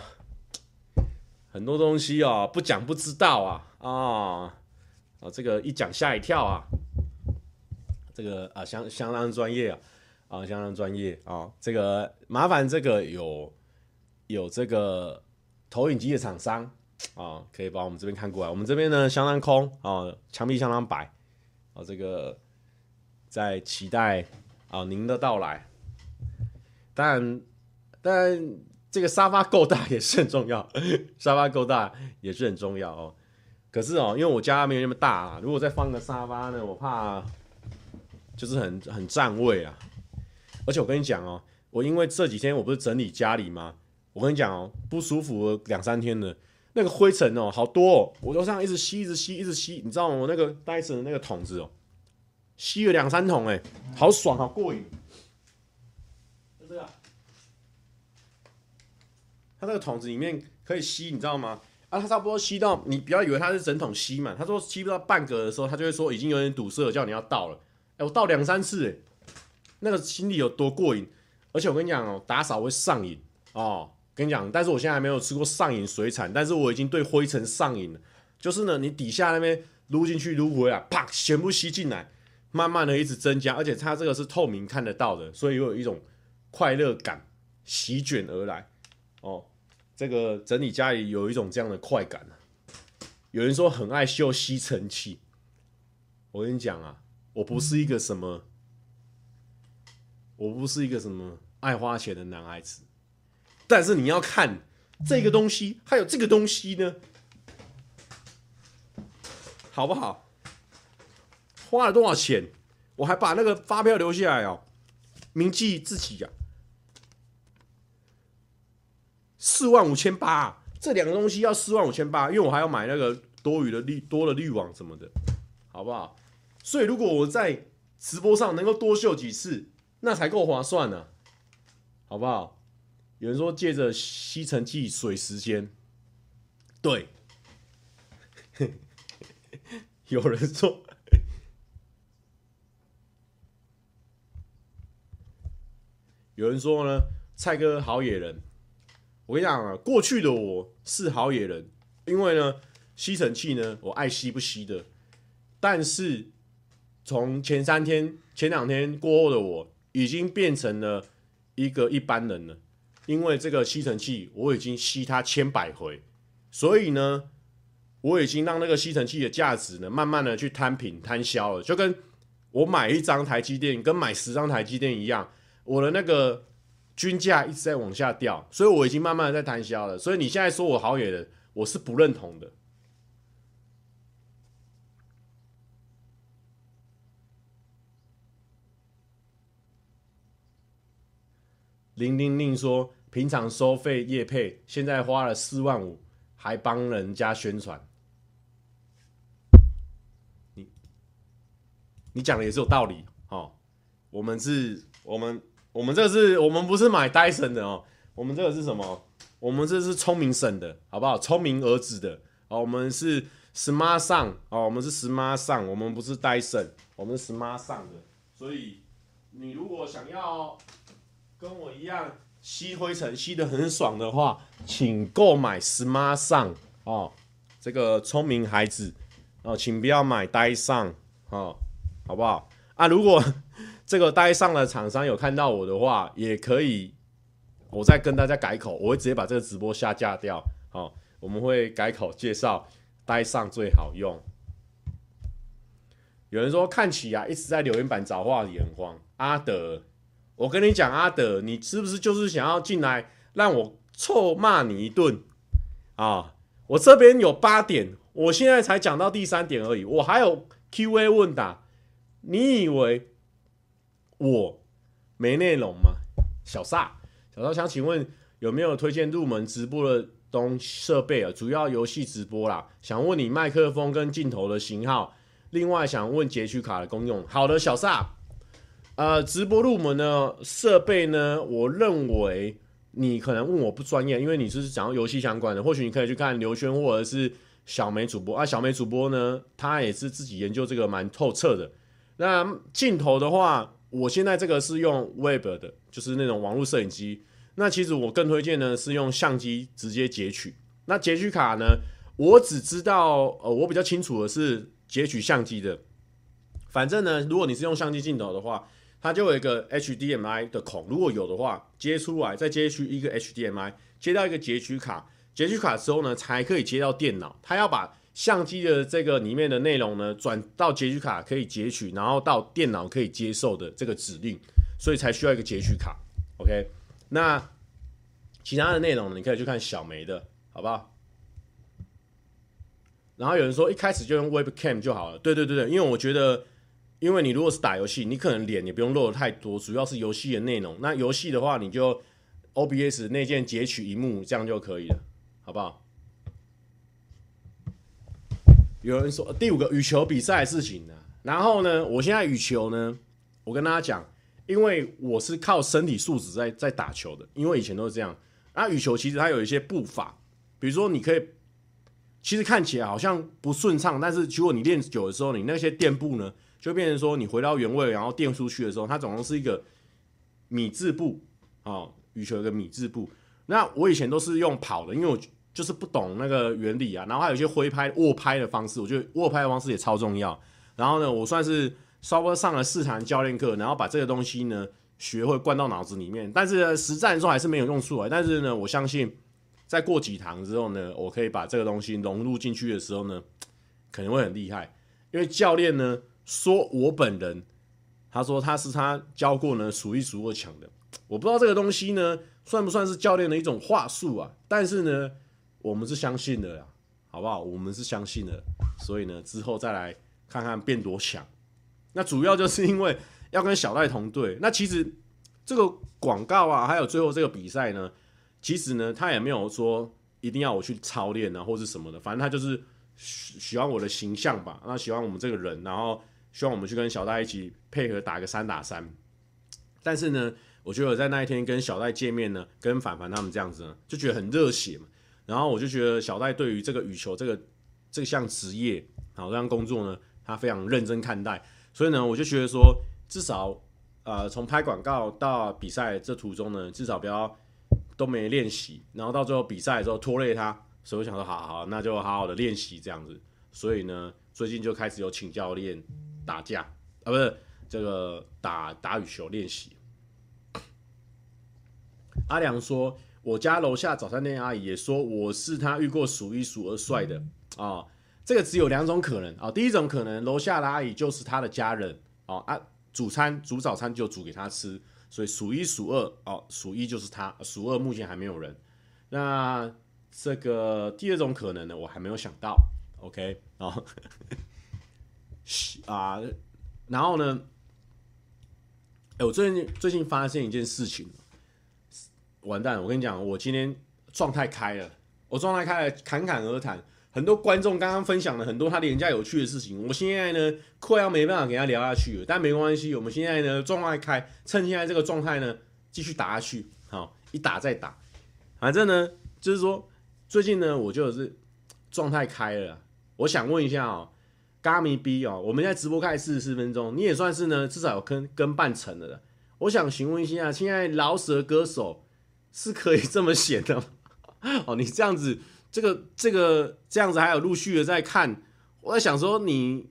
很多东西哦，不讲不知道啊，啊、哦，啊，这个一讲吓一跳啊，这个啊相相当专业啊，啊相当专业啊，这个麻烦这个有有这个投影机的厂商啊，可以把我们这边看过来，我们这边呢相当空啊，墙壁相当白啊，这个。在期待啊您的到来，但但这个沙发够大也是很重要，沙发够大也是很重要哦。可是哦，因为我家没有那么大啊，如果再放个沙发呢，我怕就是很很占位啊。而且我跟你讲哦，我因为这几天我不是整理家里吗？我跟你讲哦，不舒服两三天了，那个灰尘哦好多哦，我都这样一直吸，一直吸，一直吸，你知道吗？我那个戴森的那个桶子哦。吸了两三桶，哎，好爽，好过瘾。就这个，它那个桶子里面可以吸，你知道吗？啊，它差不多吸到，你不要以为它是整桶吸满，他说吸不到半格的时候，他就会说已经有点堵塞了，叫你要倒了。哎，我倒两三次，哎，那个心里有多过瘾？而且我跟你讲哦，打扫会上瘾哦。跟你讲，但是我现在还没有吃过上瘾水产，但是我已经对灰尘上瘾了。就是呢，你底下那边撸进去撸回来，啪，全部吸进来。慢慢的一直增加，而且它这个是透明看得到的，所以又有一种快乐感席卷而来。哦，这个整理家里有一种这样的快感。有人说很爱秀吸尘器，我跟你讲啊，我不是一个什么，我不是一个什么爱花钱的男孩子，但是你要看这个东西，还有这个东西呢，好不好？花了多少钱？我还把那个发票留下来哦，铭记自己呀。四万五千八，这两个东西要四万五千八，因为我还要买那个多余的滤多的滤网什么的，好不好？所以如果我在直播上能够多秀几次，那才够划算呢，好不好？有人说借着吸尘器水时间，对，<laughs> 有人说。有人说呢，蔡哥好野人。我跟你讲啊，过去的我是好野人，因为呢，吸尘器呢，我爱吸不吸的。但是从前三天、前两天过后的我，已经变成了一个一般人了。因为这个吸尘器，我已经吸它千百回，所以呢，我已经让那个吸尘器的价值呢，慢慢的去摊平、摊销了。就跟我买一张台积电，跟买十张台积电一样。我的那个均价一直在往下掉，所以我已经慢慢的在摊销了。所以你现在说我好野的，我是不认同的。零零零说，平常收费业配，现在花了四万五，还帮人家宣传。你你讲的也是有道理哦。我们是，我们。我们这个是我们不是买戴森的哦，我们这个是什么？我们这是聪明省的，好不好？聪明儿子的，哦，我们是 Smart 上哦，我们是 Smart 上我们不是 Dyson，我们是 Smart 上的。所以你如果想要跟我一样吸灰尘吸得很爽的话，请购买 Smart 上哦，这个聪明孩子哦，请不要买戴森哦，好不好？啊，如果这个 Dyson 的厂商有看到我的话，也可以。我再跟大家改口，我会直接把这个直播下架掉。好、我们会改口介绍，Dyson 最好用。有人说看起啊，一直在留言板找话题很慌。阿德，我跟你讲，阿德，你是不是就是想要进来让我臭骂你一顿啊？我这边有八点，我现在才讲到第三点而已，我还有 Q&A 问答。你以为我没内容吗？小萨。然后想请问有没有推荐入门直播的东设备啊？主要游戏直播啦。想问你麦克风跟镜头的型号。另外想问截取卡的功用。好的，小萨，呃，直播入门的设备呢？我认为你可能问我不专业，因为你是讲游戏相关的，或许你可以去看刘轩或者是小梅主播啊。小梅主播呢，他也是自己研究这个蛮透彻的。那镜头的话，我现在这个是用 Web 的，就是那种网络摄影机。那其实我更推荐呢是用相机直接截取。那截取卡呢，我只知道呃，我比较清楚的是截取相机的。反正呢，如果你是用相机镜头的话，它就有一个 HDMI 的孔，如果有的话，接出来再接去一个 HDMI，接到一个截取卡。截取卡之后呢，才可以接到电脑。它要把相机的这个里面的内容呢转到截取卡可以截取，然后到电脑可以接受的这个指令，所以才需要一个截取卡。OK。那其他的内容呢你可以去看小梅的，好不好？然后有人说一开始就用 Webcam 就好了，对对对对，因为我觉得，因为你如果是打游戏，你可能脸也不用露的太多，主要是游戏的内容。那游戏的话，你就 OBS 内建截取萤幕，这样就可以了，好不好？有人说第五个羽球比赛的事情呢，然后呢，我现在羽球呢，我跟大家讲。因为我是靠身体素质在在打球的，因为以前都是这样。那羽球其实它有一些步伐，比如说你可以，其实看起来好像不顺畅，但是如果你练久的时候，你那些垫步呢，就变成说你回到原位，然后垫出去的时候，它总共是一个米字步啊。羽球一个米字步。那我以前都是用跑的，因为我就是不懂那个原理啊。然后还有一些挥拍、握拍的方式，我觉得握拍的方式也超重要。然后呢，我算是。稍微上了四堂教练课，然后把这个东西呢学会灌到脑子里面，但是实战的时候还是没有用出来。但是呢，我相信再过几堂之后呢，我可以把这个东西融入进去的时候呢，可能会很厉害。因为教练呢说我本人，他说他是他教过呢数一数二强的。我不知道这个东西呢算不算是教练的一种话术啊？但是呢，我们是相信的呀，好不好？我们是相信的，所以呢之后再来看看变多强。那主要就是因为要跟小戴同队。那其实这个广告啊，还有最后这个比赛呢，其实呢，他也没有说一定要我去操练啊，或是什么的。反正他就是喜喜欢我的形象吧，那喜欢我们这个人，然后希望我们去跟小戴一起配合打个三打三。但是呢，我觉得在那一天跟小戴见面呢，跟凡凡他们这样子呢，就觉得很热血嘛。然后我就觉得小戴对于这个羽球这个这项职业，好这项工作呢，他非常认真看待。所以呢，我就觉得说，至少，呃，从拍广告到比赛这途中呢，至少不要都没练习，然后到最后比赛的时候拖累他。所以我想说，好好，那就好好的练习这样子。所以呢，最近就开始有请教练打架啊，不是这个打打羽球练习。阿良说，我家楼下早餐店阿姨也说我是她遇过数一数二帅的啊。哦这个只有两种可能啊，第一种可能，楼下的阿姨就是她的家人哦啊，煮餐煮早餐就煮给她吃，所以数一数二哦，数一就是她，数二目前还没有人。那这个第二种可能呢，我还没有想到。OK 哦，<laughs> 啊，然后呢，哎，我最近最近发现一件事情，完蛋！我跟你讲，我今天状态开了，我状态开了，侃侃而谈。很多观众刚刚分享了很多他廉价有趣的事情，我现在呢快要没办法给他聊下去了，但没关系，我们现在呢状态开，趁现在这个状态呢继续打下去，好，一打再打，反正呢，就是说最近呢，我就是状态开了。我想问一下哦，嘎咪 B 哦，我们现在直播开四十四分钟，你也算是呢，至少有跟跟半程的了。我想询问一下，现在饶舌歌手是可以这么写的？<laughs> 哦，你这样子，这个这个这样子还有陆续的在看，我在想说，你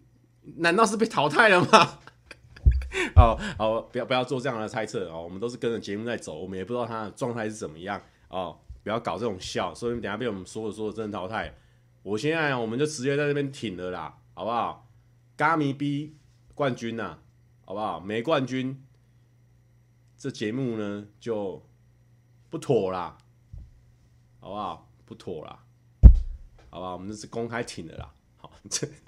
难道是被淘汰了吗？<laughs> 好好，不要不要做这样的猜测哦，我们都是跟着节目在走，我们也不知道他的状态是怎么样哦，不要搞这种笑，所以等下被我们说着说着真的淘汰。我现在我们就直接在这边挺了啦，好不好？咖咪 B 冠军呐、好不好？没冠军，这节目呢就不妥啦，好不好？不妥啦，好不好？我们这是公开请的啦，好这。<laughs>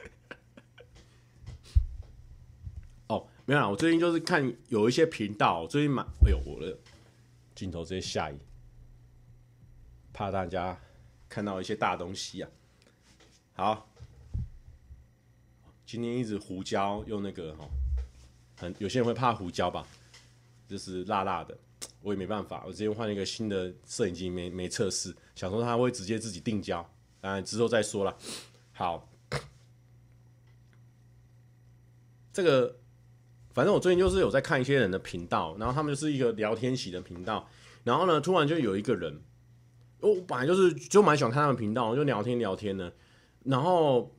没有啦，我最近就是看有一些频道，最近蛮，哎呦，我的镜头直接下移，怕大家看到一些大东西啊。好，今天一直胡椒用那个哈，很有些人会怕胡椒吧，就是辣辣的，我也没办法，我直接换了一个新的摄影机，没没测试，想说它会直接自己定焦，当然之后再说了。好，这个。反正我最近就是有在看一些人的频道，然后他们就是一个聊天系的频道，然后呢，突然就有一个人，我本来就是就蛮喜欢看他们频道，就聊天聊天呢，然后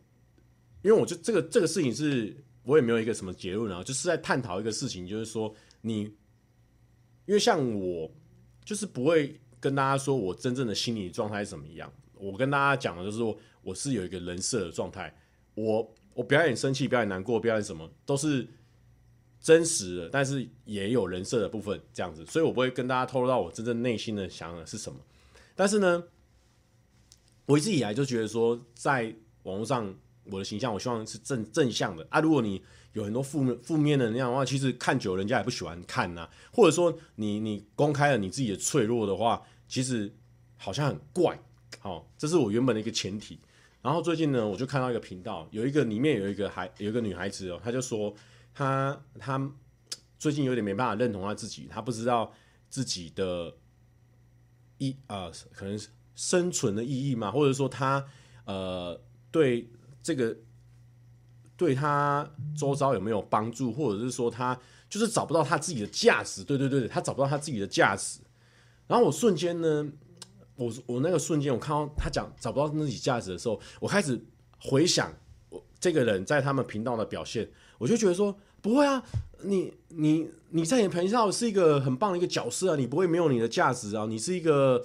因为我就这个这个事情是我也没有一个什么结论啊，就是在探讨一个事情，就是说你，因为像我就是不会跟大家说我真正的心理状态是怎么样，我跟大家讲的就是说我是有一个人设的状态，我我表演生气、表演难过、表演什么都是。真实的，但是也有人设的部分，这样子，所以我不会跟大家透露到我真正内心的想法是什么。但是呢，我一直以来就觉得说，在网络上我的形象，我希望是正正向的啊。如果你有很多负面负面的那样的话，其实看久了人家也不喜欢看呐、或者说你你公开了你自己的脆弱的话，其实好像很怪。好，这是我原本的一个前提。然后最近呢，我就看到一个频道，有一个里面有一个孩有一个女孩子哦，她就说。她她最近有点没办法认同她自己，她不知道自己的意啊、可能生存的意义嘛，或者说她呃对这个对他周遭有没有帮助，或者是说他就是找不到他自己的价值，对对对，他找不到他自己的价值。然后我瞬间呢，我我那个瞬间，我看到他讲找不到自己价值的时候，我开始回想我这个人在他们频道的表现。我就觉得说不会啊，你你你在你频道是一个很棒的一个角色啊，你不会没有你的价值啊，你是一个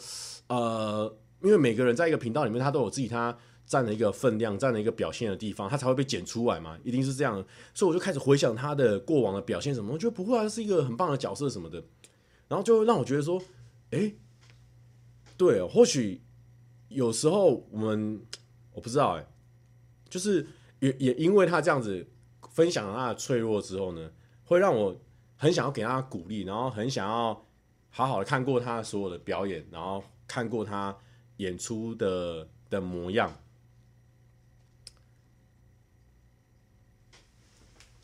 呃，因为每个人在一个频道里面，他都有自己他占了一个分量，占了一个表现的地方，他才会被剪出来嘛，一定是这样。所以我就开始回想他的过往的表现什么，我觉得不会啊，是一个很棒的角色什么的，然后就让我觉得说，哎，对哦，或许有时候我们我不知道哎，就是也也因为他这样子。分享了他的脆弱之后呢，会让我很想要给他鼓励，然后很想要好好的看过他所有的表演，然后看过他演出的的模样，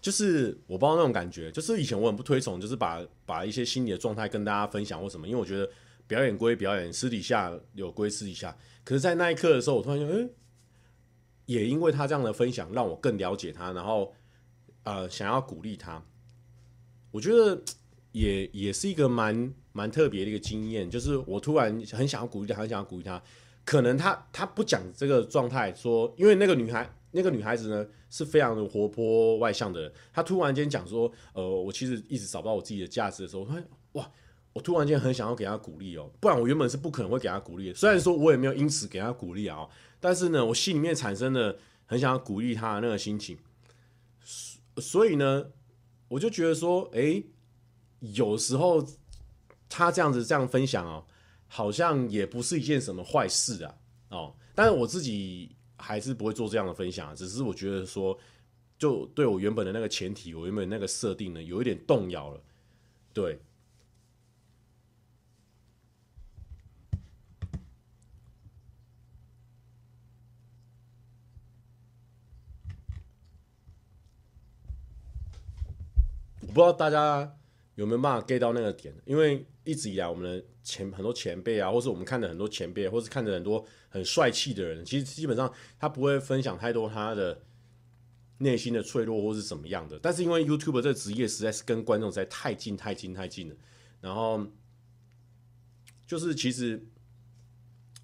就是我不知道那种感觉，就是以前我很不推崇，就是把把一些心理的状态跟大家分享或什么，因为我觉得表演归表演，私底下有归私底下，可是，在那一刻的时候，我突然觉得，诶，也因为他这样的分享，让我更了解他，然后。呃，想要鼓励他，我觉得也也是一个蛮蛮特别的一个经验。就是我突然很想要鼓励他，很想要鼓励他。可能他他不讲这个状态，说因为那个女孩那个女孩子呢是非常的活泼外向的。她突然间讲说，呃，我其实一直找不到我自己的价值的时候，我突然哇，我突然间很想要给她鼓励哦。不然我原本是不可能会给她鼓励的。虽然说我也没有因此给她鼓励啊，但是呢，我心里面产生了很想要鼓励她的那个心情。所以呢，我就觉得说，哎、有时候她这样子这样分享哦，好像也不是一件什么坏事啊，哦，但是我自己还是不会做这样的分享，只是我觉得说，就对我原本的那个前提，我原本那个设定呢，有一点动摇了，对。我不知道大家有没有办法 get 到那个点？因为一直以来，我们的前很多前辈啊，或是我们看的很多前辈，或是看着很多很帅气的人，其实基本上他不会分享太多他的内心的脆弱或是怎么样的。但是因为 YouTube 这个职业实在是跟观众实在太近、太近、太近了，然后就是其实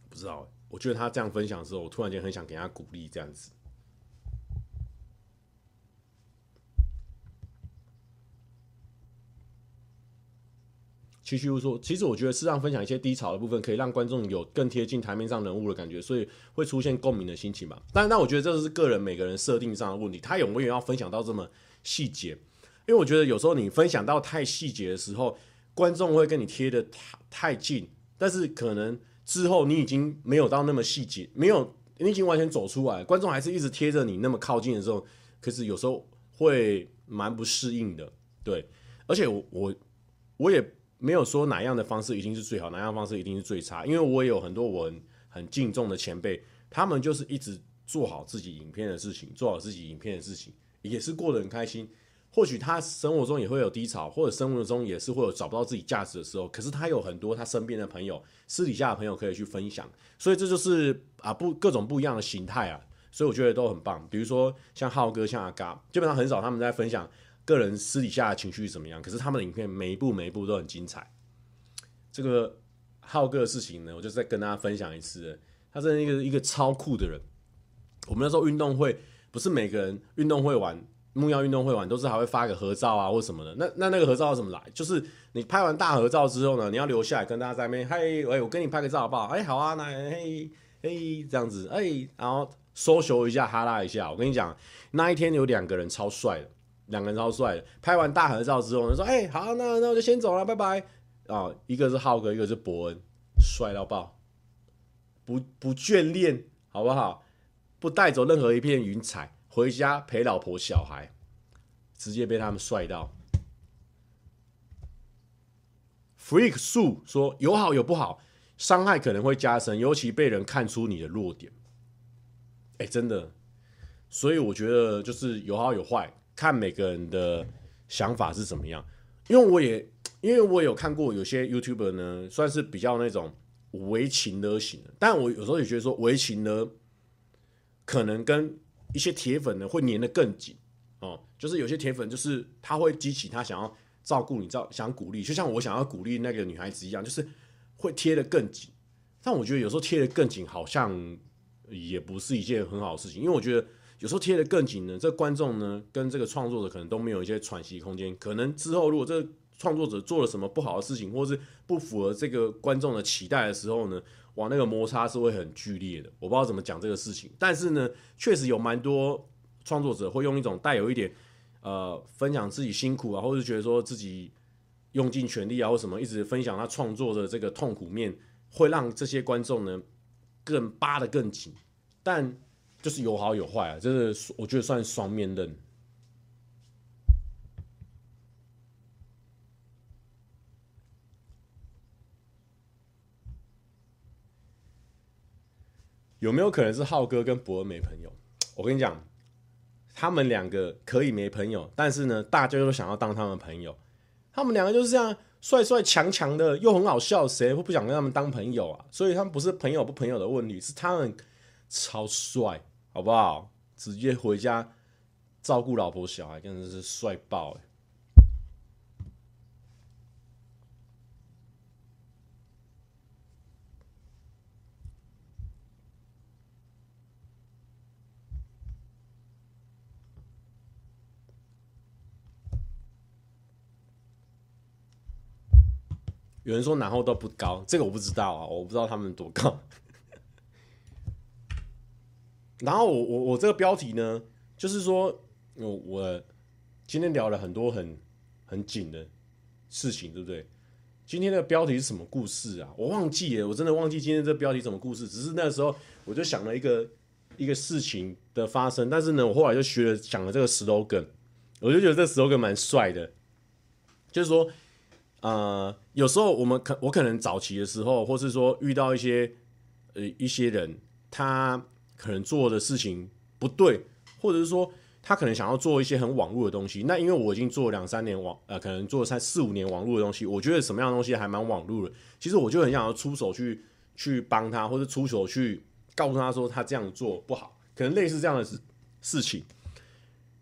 不知道，我觉得他这样分享的时候，我突然间很想给他鼓励，这样子。继续说，其实我觉得适当分享一些低潮的部分，可以让观众有更贴近台面上人物的感觉，所以会出现共鸣的心情吧。但，那我觉得这是个人每个人设定上的问题，他有没有要分享到这么细节？因为我觉得有时候你分享到太细节的时候，观众会跟你贴得太太近，但是可能之后你已经没有到那么细节，没有你已经完全走出来，观众还是一直贴着你那么靠近的时候，可是有时候会蛮不适应的。对，而且我我我也。没有说哪样的方式一定是最好，哪样方式一定是最差。因为我也有很多我很敬重的前辈，他们就是一直做好自己影片的事情，做好自己影片的事情，也是过得很开心。或许他生活中也会有低潮，或者生活中也是会有找不到自己价值的时候。可是他有很多他身边的朋友，私底下的朋友可以去分享。所以这就是啊不各种不一样的形态啊。所以我觉得都很棒。比如说像浩哥、像阿嘎，基本上很少他们在分享。个人私底下的情绪是怎么样？可是他们的影片每一部每一部都很精彩。这个浩哥的事情呢，我就再跟大家分享一次。他是一个一个超酷的人。我们那时候运动会不是每个人运动会完木曜运动会完都是还会发个合照啊或什么的。那那那个合照怎么来？就是你拍完大合照之后呢，你要留下来跟大家在那边嘿，喂，我跟你拍个照好不好？哎，好啊，那嘿嘿这样子哎，然后 social 一下哈拉一下。我跟你讲，那一天有两个人超帅的。两个人超帅的，拍完大合照之后呢，说：“哎、好，那那我就先走了，拜拜。”啊，一个是浩哥，一个是伯恩，帅到爆，不不眷恋，好不好？不带走任何一片云彩，回家陪老婆小孩，直接被他们帅到。Freak 树说：“有好有不好，伤害可能会加深，尤其被人看出你的弱点。”哎，真的，所以我觉得就是有好有坏。看每个人的想法是怎么样，因为我也因为我有看过有些 YouTuber 呢，算是比较那种为情的型的，但我有时候也觉得说为情呢，可能跟一些铁粉呢会粘得更紧哦，就是有些铁粉就是他会激起他想要照顾你，照想鼓励，就像我想要鼓励那个女孩子一样，就是会贴得更紧。但我觉得有时候贴得更紧好像也不是一件很好的事情，因为我觉得。有时候贴得更紧呢，这观众呢跟这个创作者可能都没有一些喘息空间。可能之后如果这个创作者做了什么不好的事情，或是不符合这个观众的期待的时候呢，哇，那个摩擦是会很剧烈的。我不知道怎么讲这个事情，但是呢，确实有蛮多创作者会用一种带有一点呃分享自己辛苦啊，或是觉得说自己用尽全力啊，或什么一直分享他创作的这个痛苦面，会让这些观众呢更扒得更紧，但。就是有好有坏啊，就是我觉得算双面刃。有没有可能是浩哥跟博恩没朋友？我跟你讲，他们两个可以没朋友，但是呢，大家都想要当他们朋友。他们两个就是这样帅帅强强的，又很好笑，谁会不想跟他们当朋友啊？所以他们不是朋友不朋友的问题，是他们超帅。好不好？直接回家照顾老婆小孩，真的是帅爆哎！有人说然后都不高，这个我不知道啊，我不知道他们多高。然后我我我这个标题呢，就是说，我我今天聊了很多很很紧的事情，对不对？今天的标题是什么故事啊？我忘记了，我真的忘记今天这标题什么故事。只是那时候我就想了一个一个事情的发生，但是呢，我后来就学了讲了这个 slogan，我就觉得这 slogan 蛮帅的，就是说，呃，有时候我们可我可能早期的时候，或是说遇到一些呃一些人，他。可能做的事情不对，或者是说他可能想要做一些很网络的东西。那因为我已经做两三年网，呃，可能做了三四五年网络的东西，我觉得什么样的东西还蛮网络的。其实我就很想要出手去去帮他，或者出手去告诉他说他这样做不好，可能类似这样的事事情。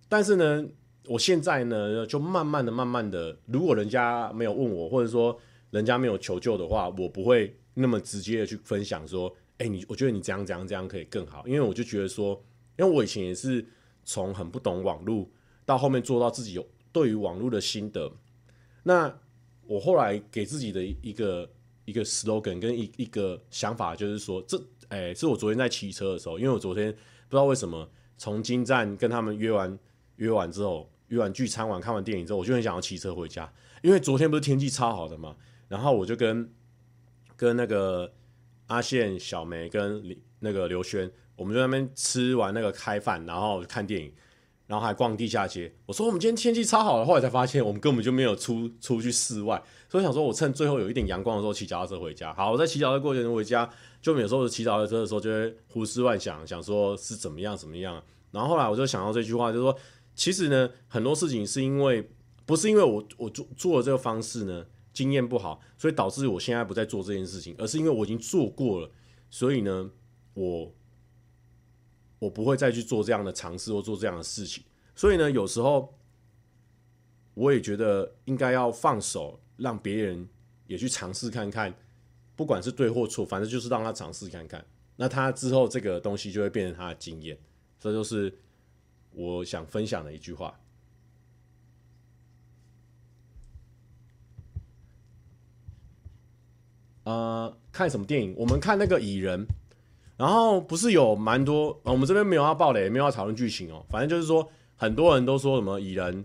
但是呢，我现在呢，就慢慢的、慢慢的，如果人家没有问我，或者说人家没有求救的话，我不会那么直接的去分享说，哎，你，我觉得你这样、这样、这样可以更好，因为我就觉得说，因为我以前也是从很不懂网络，到后面做到自己有对于网络的心得。那我后来给自己的一个一个 slogan 跟一一个想法，就是说，这，哎，是我昨天在骑车的时候，因为我昨天不知道为什么从金站跟他们约完。约完之后，约完聚餐完看完电影之后，我就很想要骑车回家，因为昨天不是天气超好的嘛。然后我就跟跟那个阿宪、小梅跟那个刘轩，我们在那边吃完那个开饭，然后看电影，然后还逛地下街。我说我们今天天气超好的，后来才发现我们根本就没有出出去室外，所以想说我趁最后有一点阳光的时候骑脚踏车回家。好，我在骑脚踏车过程中回家，就有时候骑脚踏车的时候就会胡思乱想，想说是怎么样怎么样。然后后来我就想到这句话，就是说。其实呢，很多事情是因为不是因为我我做做的这个方式呢经验不好，所以导致我现在不再做这件事情，而是因为我已经做过了，所以呢，我我不会再去做这样的尝试或做这样的事情。所以呢，有时候我也觉得应该要放手，让别人也去尝试看看，不管是对或错，反正就是让他尝试看看，那他之后这个东西就会变成他的经验，这就是。我想分享的一句话，呃，看什么电影？我们看那个蚁人，然后不是有蛮多，我们这边没有要爆雷，没有要讨论剧情哦。反正就是说，很多人都说什么蚁人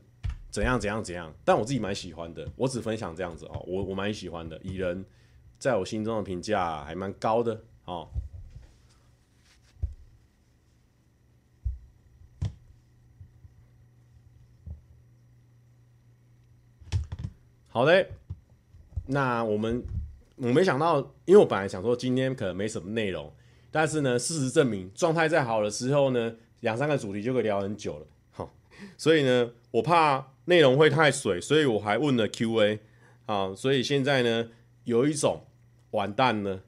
怎样怎样怎样，但我自己蛮喜欢的。我只分享这样子哦，我我蛮喜欢的。蚁人在我心中的评价还蛮高的哦。好嘞，那我们我没想到，因为我本来想说今天可能没什么内容，但是呢，事实证明状态再好的时候呢，两三个主题就可以聊很久了，好，所以呢，我怕内容会太水，所以我还问了 Q&A，好，所以现在呢，有一种完蛋了，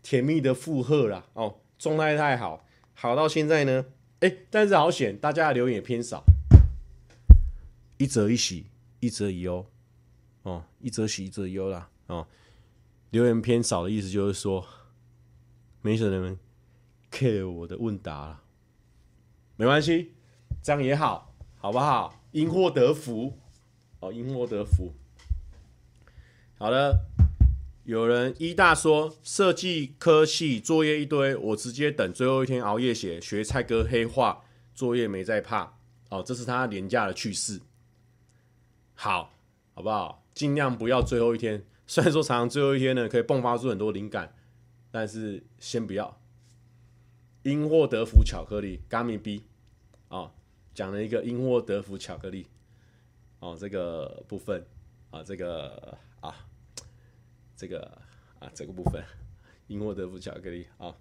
甜蜜的负荷啦，哦，状态太好，好到现在呢，哎、但是好险，大家的留言也偏少，一则一喜，一则一忧。哦，一则喜，一则忧啦。哦，留言偏少的意思就是说，没什么人 care 我的问答了。没关系，这样也好，好不好？因祸得福，哦，因祸得福。好的，有人一大说设计科系作业一堆，我直接等最后一天熬夜写，学蔡哥黑话，作业没在怕。哦，这是他廉价的趣事。好，好不好？尽量不要最后一天，<laughs> 虽然说常常最后一天呢可以迸发出很多灵感，但是先不要。因祸得福巧克力，Gummy B，啊，讲了一个因祸得福巧克力，哦，这个部分啊，这个啊，这个啊，这个部分，因祸得福巧克力啊，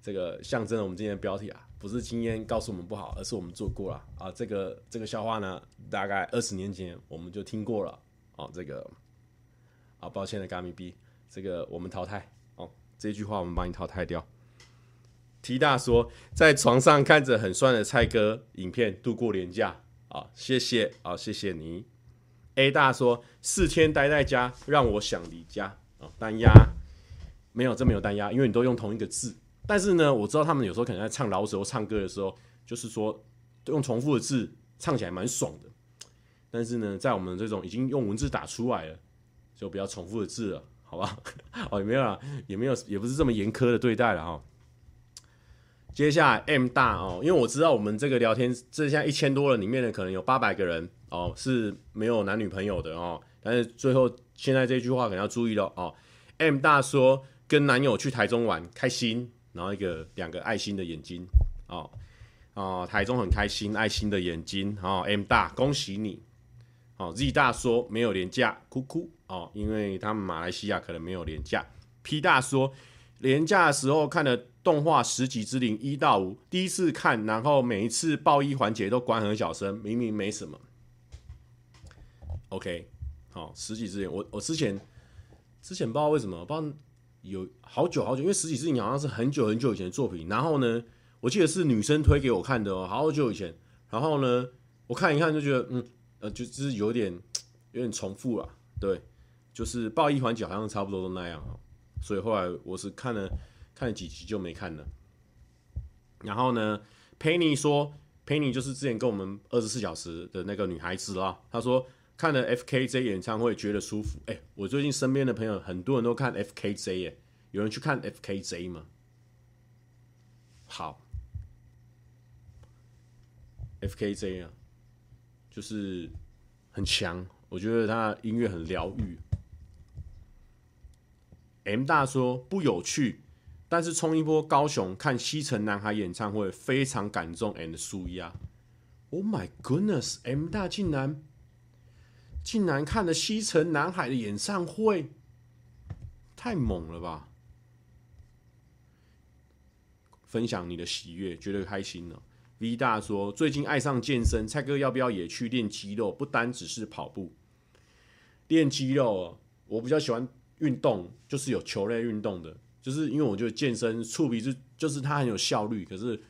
这个象征了我们今天的标题啊，不是经验告诉我们不好，而是我们做过了啊。这个这个笑话呢，大概二十年前我们就听过了。啊，这个，啊，抱歉的嘎咪 B，这个我们淘汰。哦，这句话我们帮你淘汰掉。T 大说，在床上看着很帅的蔡哥影片度过年假。啊，谢谢，啊，谢谢你。A 大说，四天待在家，让我想离家。啊，单押，没有，这没有单押，因为你都用同一个字。但是呢，我知道他们有时候可能在唱饶舌唱歌的时候，就是说用重复的字唱起来蛮爽的。但是呢，在我们这种已经用文字打出来了，就不要重复的字了，好吧？<laughs> 哦，也没有啦，也没有，也不是这么严苛的对待了哈。接下来 M 大哦，因为我知道我们这个聊天，这现在一千多人里面呢，可能有八百个人哦是没有男女朋友的哦。但是最后现在这句话可能要注意了哦。M 大说跟男友去台中玩，开心，然后一个两个爱心的眼睛哦哦，台中很开心，爱心的眼睛哦。M 大，恭喜你。哦，Z 大说没有廉价，哭哭哦，因为他们马来西亚可能没有廉价。P 大说廉价的时候看了动画《食戟之灵》一到五，第一次看，然后每一次爆衣环节都关很小声，明明没什么。OK，好，《食戟之灵》，我我之前之前不知道为什么，不知道有好久好久，因为《食戟之灵》好像是很久很久以前的作品，然后呢，我记得是女生推给我看的哦，好久以前，然后呢，我看一看就觉得，嗯，呃，就就是有点有点重复了，对，就是报一环节好像差不多都那样，所以后来我是看了。看了几集就没看了。然后呢，Penny 说，Penny 就是之前跟我们二十四小时的那个女孩子啊。她说看了 FKJ 演唱会觉得舒服。哎，我最近身边的朋友很多人都看 FKJ 耶，有人去看 FKJ 吗？好，FKJ 啊，就是很强，我觉得他音乐很疗愈。M 大说不有趣。但是冲一波高雄看西城男孩演唱会非常感动 and 纾压。Oh my goodness，M 大竟然竟然看了西城男孩的演唱会，太猛了吧！分享你的喜悦，觉得开心了。V 大说最近爱上健身，蔡哥要不要也去练肌肉？不单只是跑步，练肌肉，我比较喜欢运动，就是有球类运动的。就是因为我觉得健身触鼻是，就是它很有效率，可是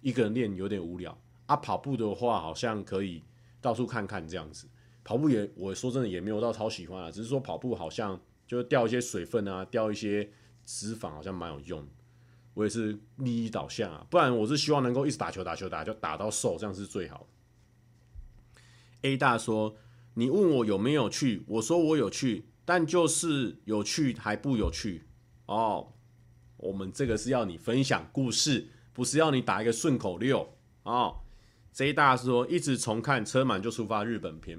一个人练有点无聊啊。跑步的话，好像可以到处看看这样子。跑步也，我说真的也没有到超喜欢啊，只是说跑步好像就掉一些水分啊，掉一些脂肪，好像蛮有用。我也是利益导向啊，不然我是希望能够一直打球打球打就打到瘦，这样是最好。A 大说：“你问我有没有去？我说我有去，但就是有趣还不有趣哦。”我们这个是要你分享故事，不是要你打一个顺口溜哦。J 大说一直重看车满就出发日本篇。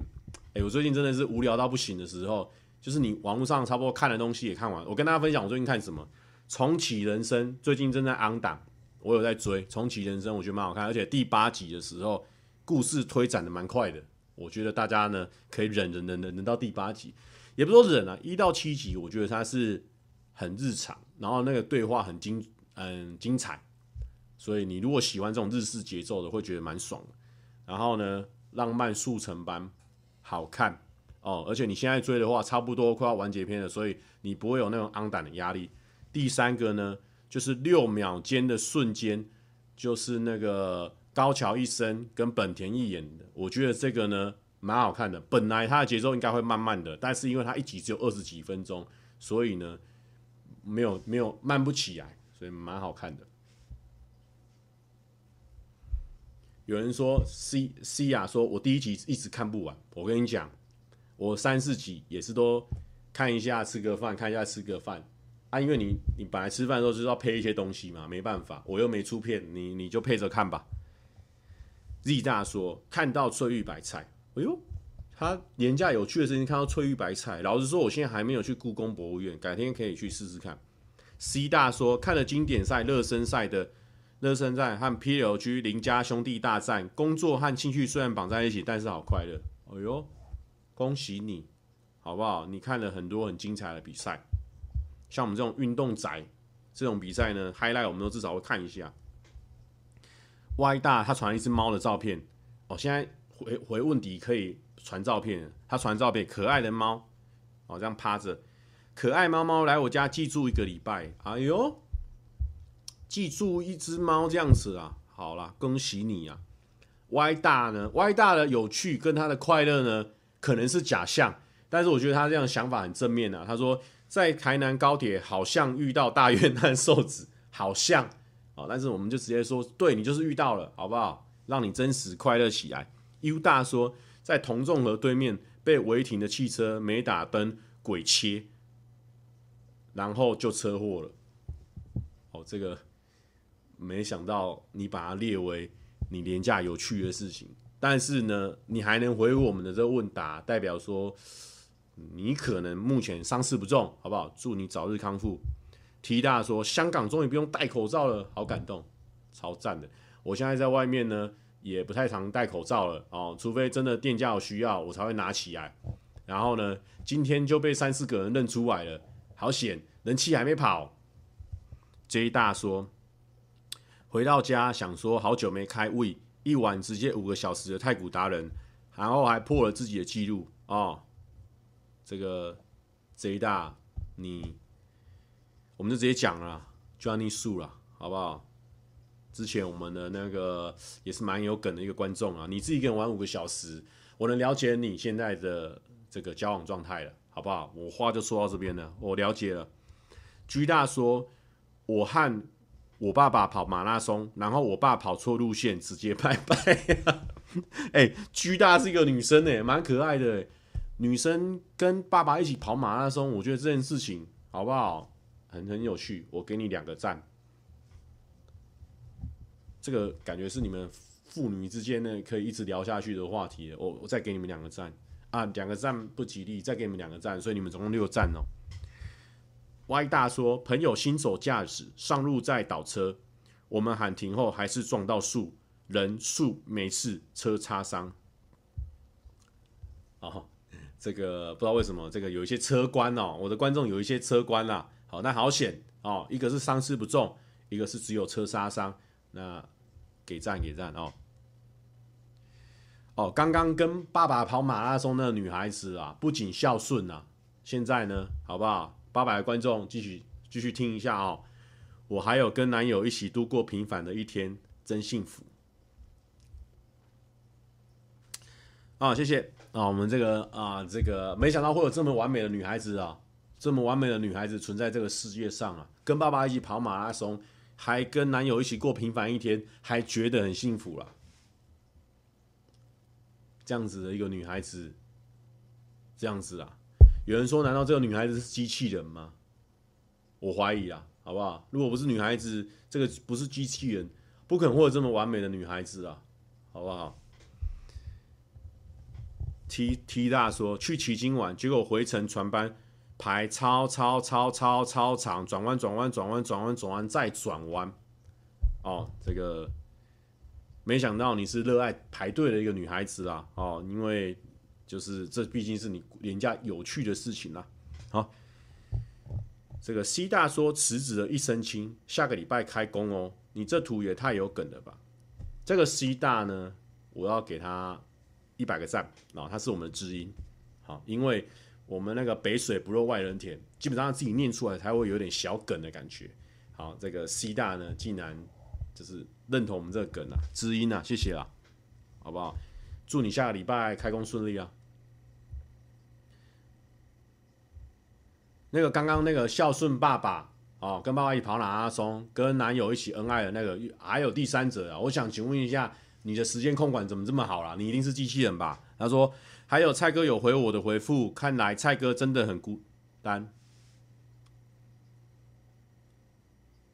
哎，我最近真的是无聊到不行的时候，就是你网络上差不多看的东西也看完。我跟大家分享我最近看什么，重启人生最近正在 on 档，我有在追重启人生，我觉得蛮好看，而且第八集的时候故事推展的蛮快的。我觉得大家呢可以忍忍忍忍忍到第八集，也不说忍啊，一到七集我觉得它是很日常。然后那个对话很精，嗯，精彩，所以你如果喜欢这种日式节奏的，会觉得蛮爽。然后呢，浪漫速成班，好看哦，而且你现在追的话，差不多快要完结篇了，所以你不会有那种昂胆的压力。第三个呢，就是六秒间的瞬间，就是那个高桥一生跟本田一演的，我觉得这个呢蛮好看的。本来它的节奏应该会慢慢的，但是因为它一集只有二十几分钟，所以呢。没有没有慢不起来，所以蛮好看的。有人说 C C 亚说，我第一集一直看不完。我跟你讲，我三四集也是都看一下吃个饭，看一下吃个饭啊。因为你你本来吃饭的时候就是要配一些东西嘛，没办法，我又没出片，你你就配着看吧。Z 大说看到翠玉白菜，哎呦。他年假有趣的事情，看到翠玉白菜。老实说，我现在还没有去故宫博物院，改天可以去试试看。C 大说看了经典赛热身赛的热身赛和 PLG 邻家兄弟大战，工作和兴趣虽然绑在一起，但是好快乐。哎呦，恭喜你，好不好？你看了很多很精彩的比赛，像我们这种运动宅这种比赛呢，highlight 我们都至少会看一下。Y 大他传了一只猫的照片，哦，现在回回问题可以。传照片，他传照片，可爱的猫，哦，这样趴着，可爱猫猫来我家寄住一个礼拜，哎呦，寄住一只猫这样子啊，好啦，恭喜你啊！Y 大呢？Y 大的有趣跟他的快乐呢，可能是假象，但是我觉得他这样想法很正面啊。他说在台南高铁好像遇到大怨和瘦子，好像，哦，但是我们就直接说，对，你就是遇到了，好不好？让你真实快乐起来。U 大说。在同众河对面被违停的汽车没打灯鬼切，然后就车祸了。哦，这个没想到你把它列为你廉价有趣的事情，但是呢，你还能回我们的这个问答，代表说你可能目前伤势不重，好不好？祝你早日康复。T 大说香港终于不用戴口罩了，好感动，超赞的。我现在在外面呢。也不太常戴口罩了哦，除非真的店家有需要，我才会拿起来。然后呢，今天就被三四个人认出来了，好险，人气还没跑。J 大说，回到家想说好久没开胃，一碗直接五个小时的太古达人，然后还破了自己的记录哦。这个贼大，你我们就直接讲了，就让你输了，好不好？之前我们的那个也是蛮有梗的一个观众啊，你自己一个人玩五个小时，我能了解你现在的这个交往状态了，好不好？我话就说到这边了，我了解了。居大说，我和我爸爸跑马拉松，然后我爸跑错路线，直接拜拜。<laughs> 哎、欸、，G 大是一个女生哎，蛮可爱的。女生跟爸爸一起跑马拉松，我觉得这件事情好不好？很很有趣，我给你两个赞。这个感觉是你们父女之间呢可以一直聊下去的话题。我我再给你们两个赞啊，两个赞不吉利，再给你们两个赞，所以你们总共六个赞哦。Y 大说，朋友新手驾驶上路再倒车，我们喊停后还是撞到树，人树没事，车擦伤。哦，这个不知道为什么，这个有一些车关哦，我的观众有一些车关啦。好，那好险哦，一个是伤势不重，一个是只有车擦伤。那给赞给赞哦。哦，刚刚跟爸爸跑马拉松那个女孩子啊，不仅孝顺啊，现在呢，好不好？八百观众继续继续听一下哦，我还有跟男友一起度过平凡的一天，真幸福。啊、哦，谢谢啊、哦，我们这个啊，这个没想到会有这么完美的女孩子啊，这么完美的女孩子存在这个世界上啊，跟爸爸一起跑马拉松，还跟男友一起过平凡一天，还觉得很幸福了。这样子的一个女孩子，这样子啊。有人说：“难道这个女孩子是机器人吗？”我怀疑啊，好不好？如果不是女孩子，这个不是机器人，不可能会有这么完美的女孩子啊，好不好？T T 大说去旗津玩，结果回程船班排超超超超超长，转弯转弯转弯转弯转弯再转弯。哦，这个没想到你是热爱排队的一个女孩子啊！哦，因为。就是这毕竟是你廉价有趣的事情啦。好，这个 C 大说辞职了一身轻，下个礼拜开工哦。你这图也太有梗了吧！这个 C 大呢，我要给他一百个赞然后，他是我们的知音。好，因为我们那个北水不漏外人田，基本上自己念出来才会有点小梗的感觉。好，这个 C 大呢，竟然就是认同我们这个梗啊，知音啊，谢谢啦，好不好？祝你下个礼拜开工顺利啊！那个刚刚那个孝顺爸爸哦，跟爸爸一起跑马拉松，跟男友一起恩爱的那个，还有第三者啊！我想请问一下，你的时间控管怎么这么好啦？你一定是机器人吧？他说还有蔡哥有回我的回复，看来蔡哥真的很孤单。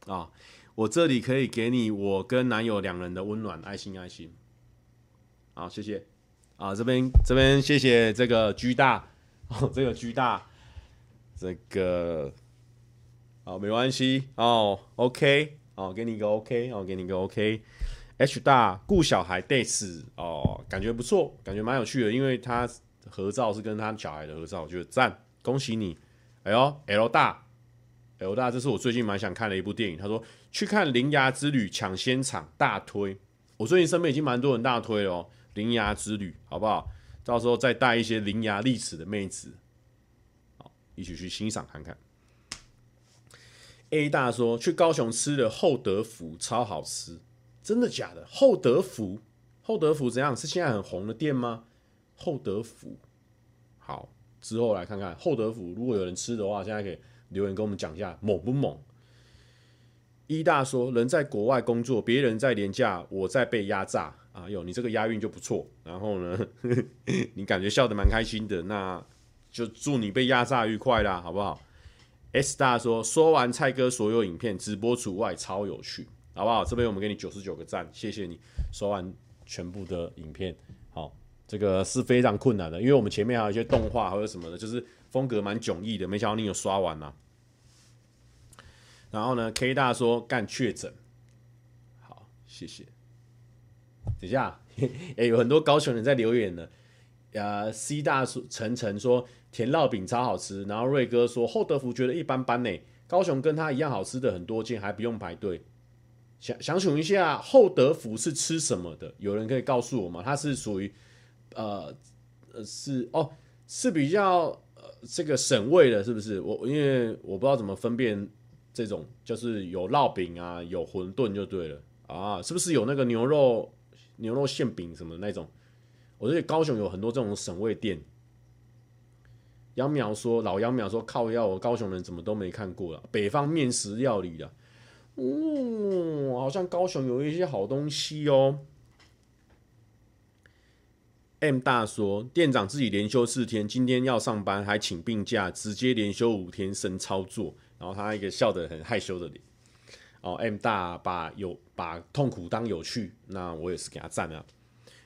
啊、我这里可以给你我跟男友两人的温暖，爱心爱心。好，谢谢。啊，这边这边谢谢这个 G 大，哦，这个 G 大，这个，好，没关系。哦，OK，哦，给你一个 OK，哦，给你一个 OK。H 大顾小孩 days，哦，感觉不错，感觉蛮有趣的，因为他合照是跟他小孩的合照，我觉得赞，恭喜你。哎呦，L 大，L 大，这是我最近蛮想看的一部电影。他说去看《铃芽之旅》抢先场，大推。我最近身边已经蛮多人大推了哦。铃芽之旅，好不好？到时候再带一些伶牙俐齿的妹子，好，一起去欣赏看看。A 大说去高雄吃的厚德福，超好吃，真的假的？厚德福，厚德福怎样？是现在很红的店吗？厚德福，好，之后来看看厚德福。如果有人吃的话，现在可以留言跟我们讲一下，猛不猛？一大说人在国外工作，别人在廉价，我在被压榨。啊，有你这个押韵就不错。然后呢，呵 <laughs> 呵你感觉笑得蛮开心的，那就祝你被压榨愉快啦，好不好？S 大说说完蔡哥所有影片，直播除外，超有趣，好不好？这边我们给你九十九个赞，谢谢你说完全部的影片。好，这个是非常困难的，因为我们前面还有一些动画或者什么的，就是风格蛮迥异的。没想到你有刷完啊。然后呢，K 大说干确诊，好，谢谢。等一下，<laughs> 哎，有很多高雄人在留言呢。呃，C 大说晨晨说甜烙饼超好吃，然后瑞哥说厚德福觉得一般般呢。高雄跟他一样好吃的很多间，还不用排队。想想请问一下，厚德福是吃什么的？有人可以告诉我吗？它是属于呃呃是哦是比较呃这个省味的，是不是？我因为我不知道怎么分辨这种，就是有烙饼啊，有馄饨就对了啊，是不是有那个牛肉牛肉馅饼什么那种？我觉得高雄有很多这种省味店。杨淼说：“老杨淼说靠腰，我高雄人怎么都没看过了？北方面食料理的，哦，好像高雄有一些好东西哦。”M 大说：“店长自己连休四天，今天要上班还请病假，直接连休五天，神操作。”然后他一个笑得很害羞的脸。哦，M 大把有把痛苦当有趣，那我也是给他赞啊。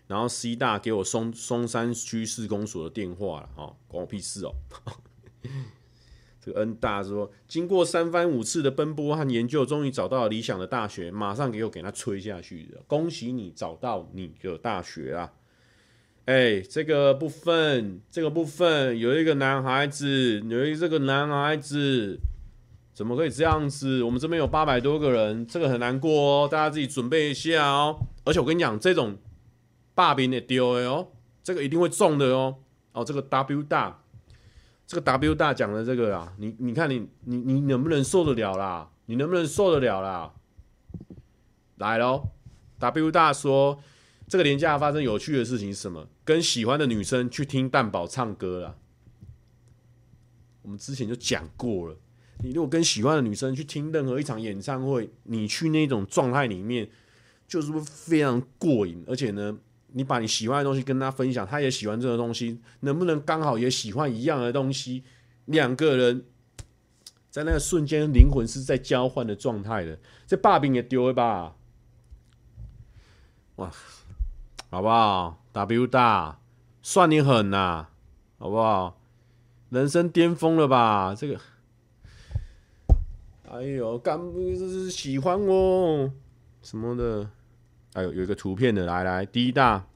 然后 C 大给我松松山区市公所的电话了，哦，关我屁事哦。这个 N 大说，经过三番五次的奔波和研究，终于找到理想的大学，马上给我给他吹下去的，恭喜你找到你的大学啊！哎，这个部分，这个部分有一个男孩子，有一个这个男孩子，怎么可以这样子？我们这边有八百多个人，这个很难过哦，大家自己准备一下哦。而且我跟你讲，这种。霸屏的丢的哦，这个一定会中的哦。哦，这个 W 大，这个 W 大讲的这个啊，你你看你你你能不能受得了啦？你能不能受得了啦？来喽，W 大说，这个年假发生有趣的事情是什么？跟喜欢的女生去听蛋堡唱歌啦。我们之前就讲过了，你如果跟喜欢的女生去听任何一场演唱会，你去那种状态里面，就是不非常过瘾，而且呢。你把你喜欢的东西跟他分享，他也喜欢这个东西，能不能刚好也喜欢一样的东西？两个人在那个瞬间，灵魂是在交换的状态的。这把柄也丢了吧？哇，好不好？W 大，算你狠呐、好不好？人生巅峰了吧？这个，哎呦，干这是喜欢哦，什么的。还有有一个图片的，来来，D 大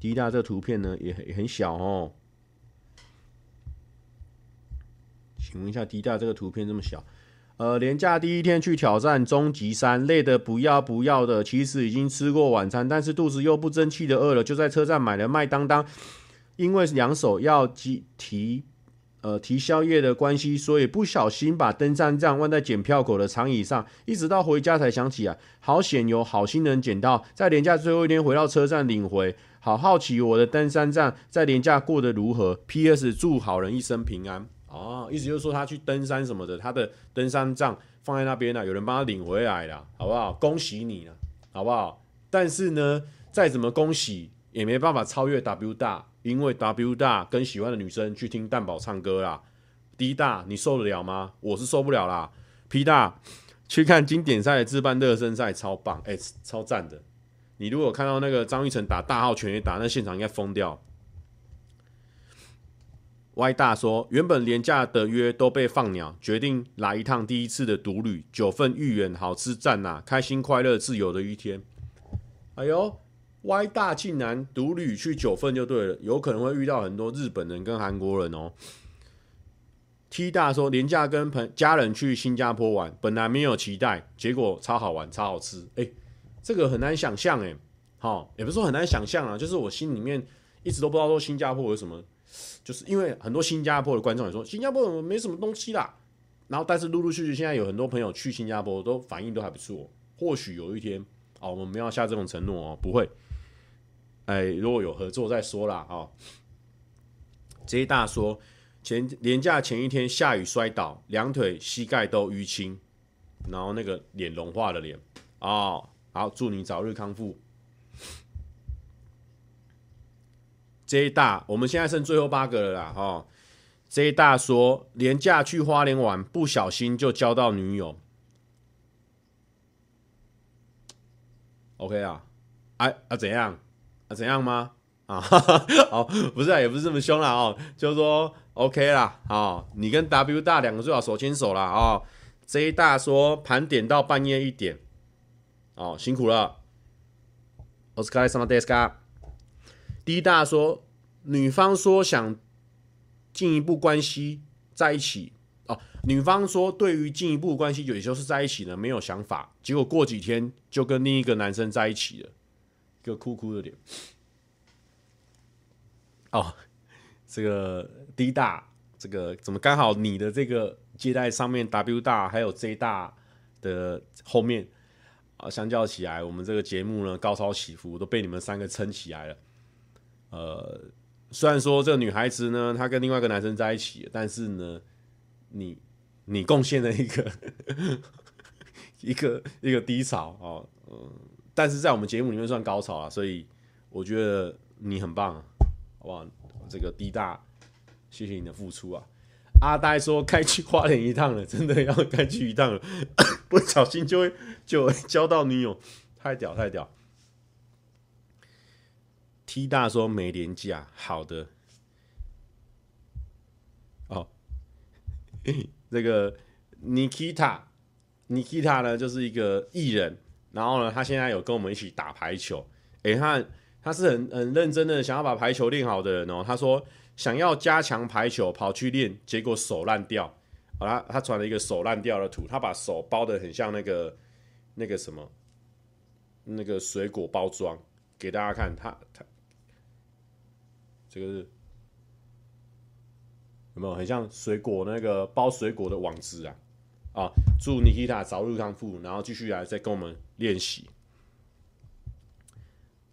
，D 大，这个图片呢也很很小哦。请问一下，D 大这个图片这么小？呃，连假第一天去挑战终极山，累得不要不要的。其实已经吃过晚餐，但是肚子又不争气的饿了，就在车站买了麦当当。因为两手要提提。呃，提宵夜的关系，所以不小心把登山杖忘在检票口的长椅上，一直到回家才想起啊，好险有好心人捡到，在连假最后一天回到车站领回，好好奇我的登山杖在连假过得如何？P.S. 祝好人一生平安。哦，意思就是说他去登山什么的，他的登山杖放在那边了，有人帮他领回来了，好不好？恭喜你了，好不好？但是呢，再怎么恭喜也没办法超越 W 大。因为 W 大跟喜欢的女生去听蛋堡唱歌啦，D 大你受得了吗？我是受不了啦。P 大去看经典赛的自办热身赛，超棒，哎、超赞的。你如果看到那个张育成打大号全垒打，那现场应该疯掉。Y 大说，原本廉价的约都被放鸟，决定来一趟第一次的独旅，九份芋圆好吃赞呐，开心快乐自由的一天。哎呦！Y 大竟然独旅去九份就对了，有可能会遇到很多日本人跟韩国人哦。T 大说廉价跟朋家人去新加坡玩，本来没有期待，结果超好玩超好吃，哎、这个很难想象哎，好，也不是说很难想象啊，就是我心里面一直都不知道说新加坡有什么，就是因为很多新加坡的观众也说新加坡没什么东西啦，然后但是陆陆续续现在有很多朋友去新加坡都反应都还不错，或许有一天哦，我们没有下这种承诺哦，不会。哎，如果有合作再说啦。哦。J 大说，前连假前一天下雨摔倒，两腿膝盖都淤青，然后那个脸融化的脸哦。好，祝你早日康复。J 大，我们现在剩最后八个了啦。哦。J 大说，连假去花莲玩，不小心就交到女友。OK 啊？哎啊，怎样？啊，怎样吗？啊，<laughs> 好，不是啊，也不是这么凶啦哦，就是说 OK 啦，哦，你跟 W 大两个最好手牵手啦哦。J 大说盘点到半夜一点，哦，辛苦了。お疲れ様ですか。D 大说女方说想进一步关系在一起， 哦，女方说对于进一步关系，也就是在一起呢，没有想法。结果过几天就跟另一个男生在一起了， 一个哭哭的脸。哦，这个 D 大，这个怎么刚好你的这个接待上面 W 大还有 J 大的后面啊，相较起来，我们这个节目呢高潮起伏都被你们三个撑起来了。呃，虽然说这个女孩子呢，她跟另外一个男生在一起，但是呢。你你贡献了一个 <laughs> 一个一个低潮哦，嗯，但是在我们节目里面算高潮啊，所以我觉得你很棒，好不好？这个 D 大，谢谢你的付出啊！阿呆说开去花莲一趟了，真的要开去一趟了，<coughs> 不小心就会就会交到女友，太屌太屌！T 大说没廉价，好的。哦 <laughs> 这个 Nikita，Nikita 呢，就是一个艺人，然后呢，他现在有跟我们一起打排球。诶，他他是很很认真的，想要把排球练好的人哦。他说想要加强排球，跑去练，结果手烂掉。好，他他传了一个手烂掉的图，他把手包的很像那个那个什么那个水果包装给大家看。他他这个是。有没有很像水果那个包水果的网子啊？啊，祝 Nikita 早日康复，然后继续来再跟我们练习。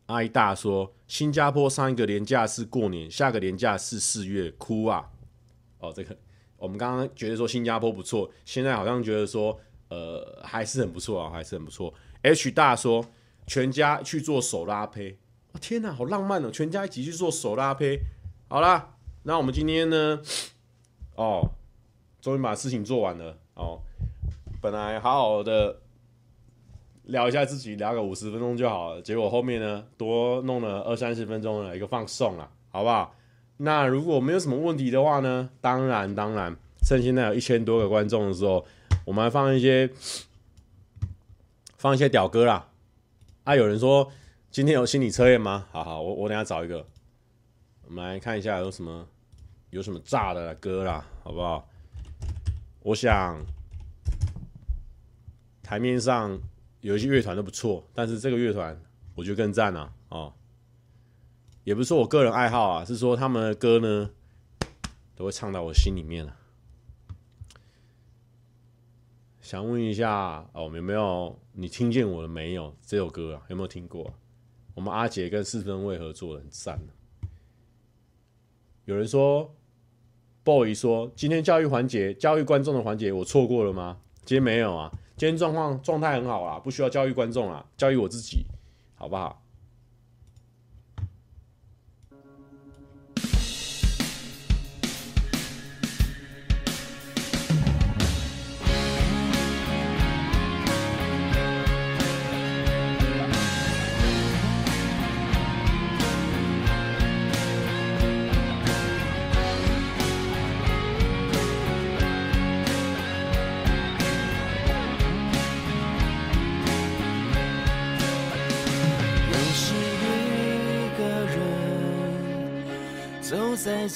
阿姨大说，新加坡上一个连假是过年，下个连假是四月，哭啊！哦，这个我们刚刚觉得说新加坡不错，现在好像觉得说呃还是很不错啊，还是很不错。H 大说，全家去做手拉胚，哦，天哪，好浪漫哦！全家一起去做手拉胚，好啦。那我们今天呢？哦，终于把事情做完了哦。本来好好的聊一下自己，聊个五十分钟就好了。结果后面呢，多弄了二三十分钟的一个放送了，好不好？那如果没有什么问题的话呢？当然，当然，趁现在有一千多个观众的时候，我们来放一些放一些屌歌啦。啊，有人说今天有心理测验吗？好好，我我等下找一个，我们来看一下有什么。有什么炸的歌啦，好不好？我想台面上有一些乐团都不错，但是这个乐团我觉得更赞啊！哦，也不是说我个人爱好啊，是说他们的歌呢都会唱到我心里面了。想问一下哦，有没有你听见我的没有？这首歌啊，有没有听过？我们阿杰跟四分卫合作的很赞。有人说，boy 说今天教育环节、教育观众的环节，我错过了吗？今天没有啊，今天状况状态很好啦，不需要教育观众啦，教育我自己，好不好？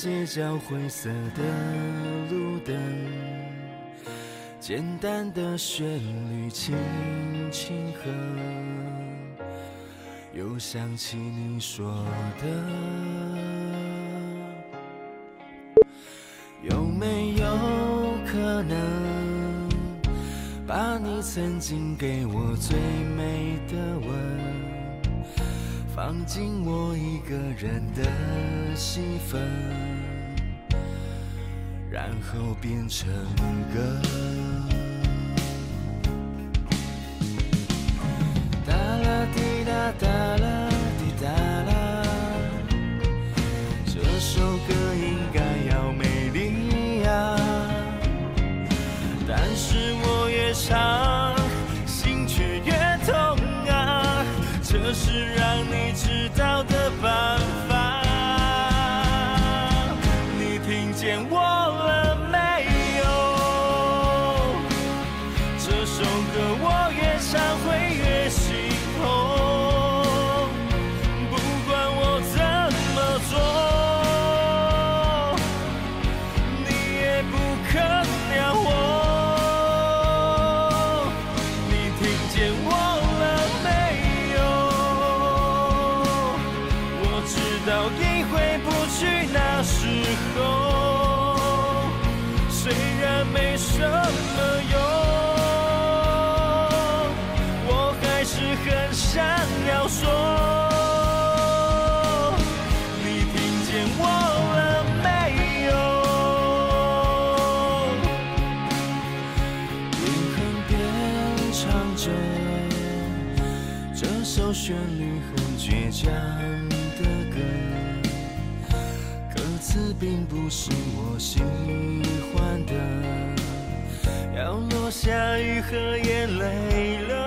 街角灰色的路灯，简单的旋律轻轻和，又想起你说的，有没有可能把你曾经给我最美的吻？放进我一个人的戏份，然后变成歌。唱的歌，歌词并不是我喜欢的，要落下雨和眼泪了。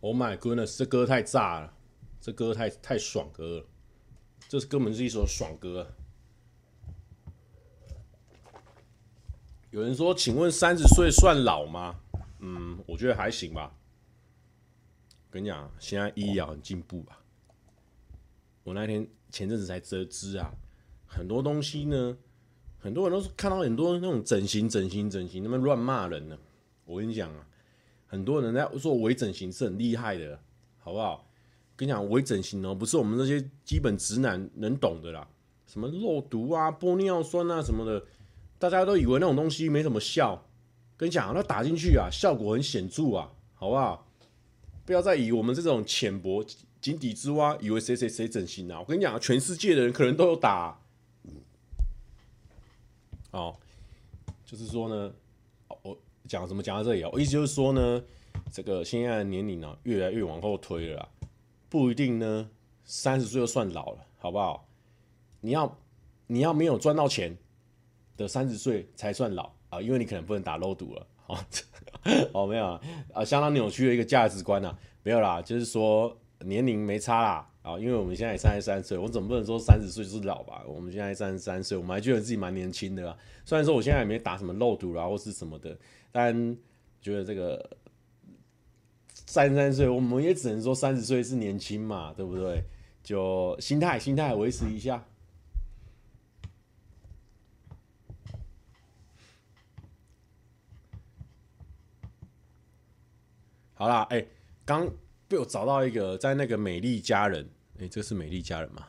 Oh my goodness，这歌太炸了，这歌太太爽歌了，这是根本是一首爽歌。有人说，请问三十岁算老吗？嗯，我觉得还行吧。跟你讲，现在医疗很进步吧。我那天前阵子才得知啊，很多东西呢，很多人都是看到很多那种整形、整形、整形，那么乱骂人呢。我跟你讲啊。很多人在做微整形是很厉害的，好不好？跟你讲，微整形哦，不是我们这些基本直男能懂的啦。什么肉毒啊、玻尿酸啊什么的，大家都以为那种东西没什么效。跟你讲，那打进去啊，效果很显著啊，好不好？不要再以我们这种浅薄、井底之蛙，以为谁谁谁整形啊。我跟你讲，全世界的人可能都有打。哦，就是说呢。讲怎么讲到这里啊？我意思就是说呢，这个现在的年龄呢越来越往后推了，不一定呢三十岁就算老了，好不好？你要你要没有赚到钱的三十岁才算老啊，因为你可能不能打肉毒了，好，<laughs> 哦没有啊，相当扭曲的一个价值观啊，没有啦，就是说年龄没差啦。啊，因为我们现在三十三岁，我总不能说三十岁就是老吧？我们现在三十三岁，我们还觉得自己蛮年轻的啦。虽然说我现在也没打什么肉毒啦，或是什么的，但觉得这个三十三岁，我们也只能说三十岁是年轻嘛，对不对？就心态，心态维持一下。好啦，哎、欸，刚。被我找到一个，在那个美丽佳人，哎、欸，这是美丽佳人吗？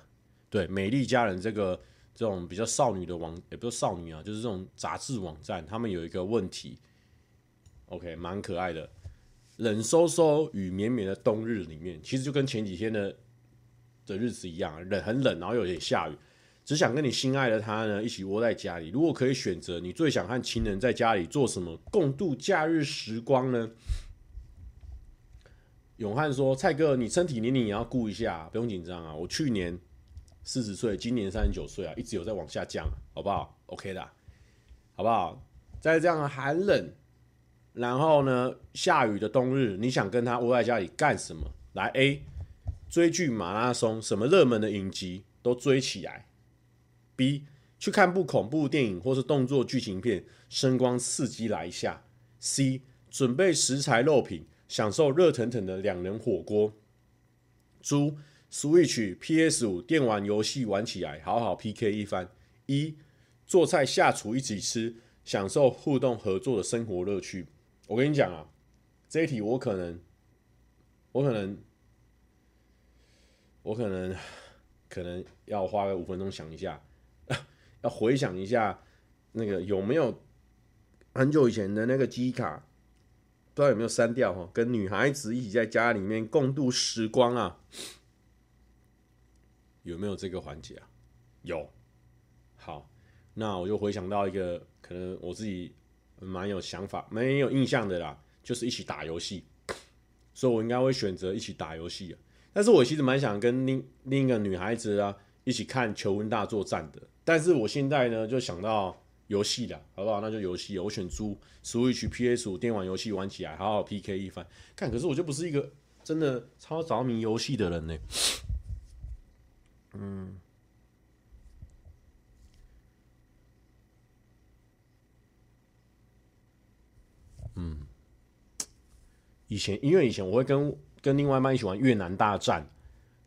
对，美丽佳人这个这种比较少女的网，也不是少女啊，就是这种杂志网站，他们有一个问题，OK，蛮可爱的。冷飕飕雨绵绵的冬日里面，其实就跟前几天的的日子一样，冷很冷，然后有点下雨。只想跟你心爱的他呢一起窝在家里。如果可以选择，你最想和情人在家里做什么共度假日时光呢？永汉说：“蔡哥，你身体年龄也要顾一下，不用紧张啊。我去年四十岁，今年三十九岁啊，一直有在往下降，好不好？OK 的，好不好？在这样寒冷，然后呢下雨的冬日，你想跟他窝在家里干什么？来 A，追剧马拉松，什么热门的影集都追起来。B，去看部恐怖电影或是动作剧情片，声光刺激来一下。C，准备食材肉品，享受热腾腾的两人火锅。猪，Switch、PS 五电玩游戏玩起来，好好 PK 一番。一，做菜下厨一起吃，享受互动合作的生活乐趣。我跟你讲啊，这一题我可能。我可能，我可能，可能要花个五分钟想一下，<laughs> 要回想一下那个有没有很久以前的那个机卡，不知道有没有删掉哈？跟女孩子一起在家里面共度时光啊，有没有这个环节啊？有。好，那我就回想到一个可能我自己蛮有想法、蛮有印象的啦，就是一起打游戏。所以，我应该会选择一起打游戏。但是我其实蛮想跟另另一个女孩子啊一起看《求婚大作战》的。但是我现在呢，就想到游戏了，好不好？那就游戏，我选猪 Switch、PS 五电玩游戏玩起来，好好 PK 一番。看，可是我就不是一个真的超着迷游戏的人呢。嗯。以前，因为以前我会跟跟另外一半一起玩越南大战，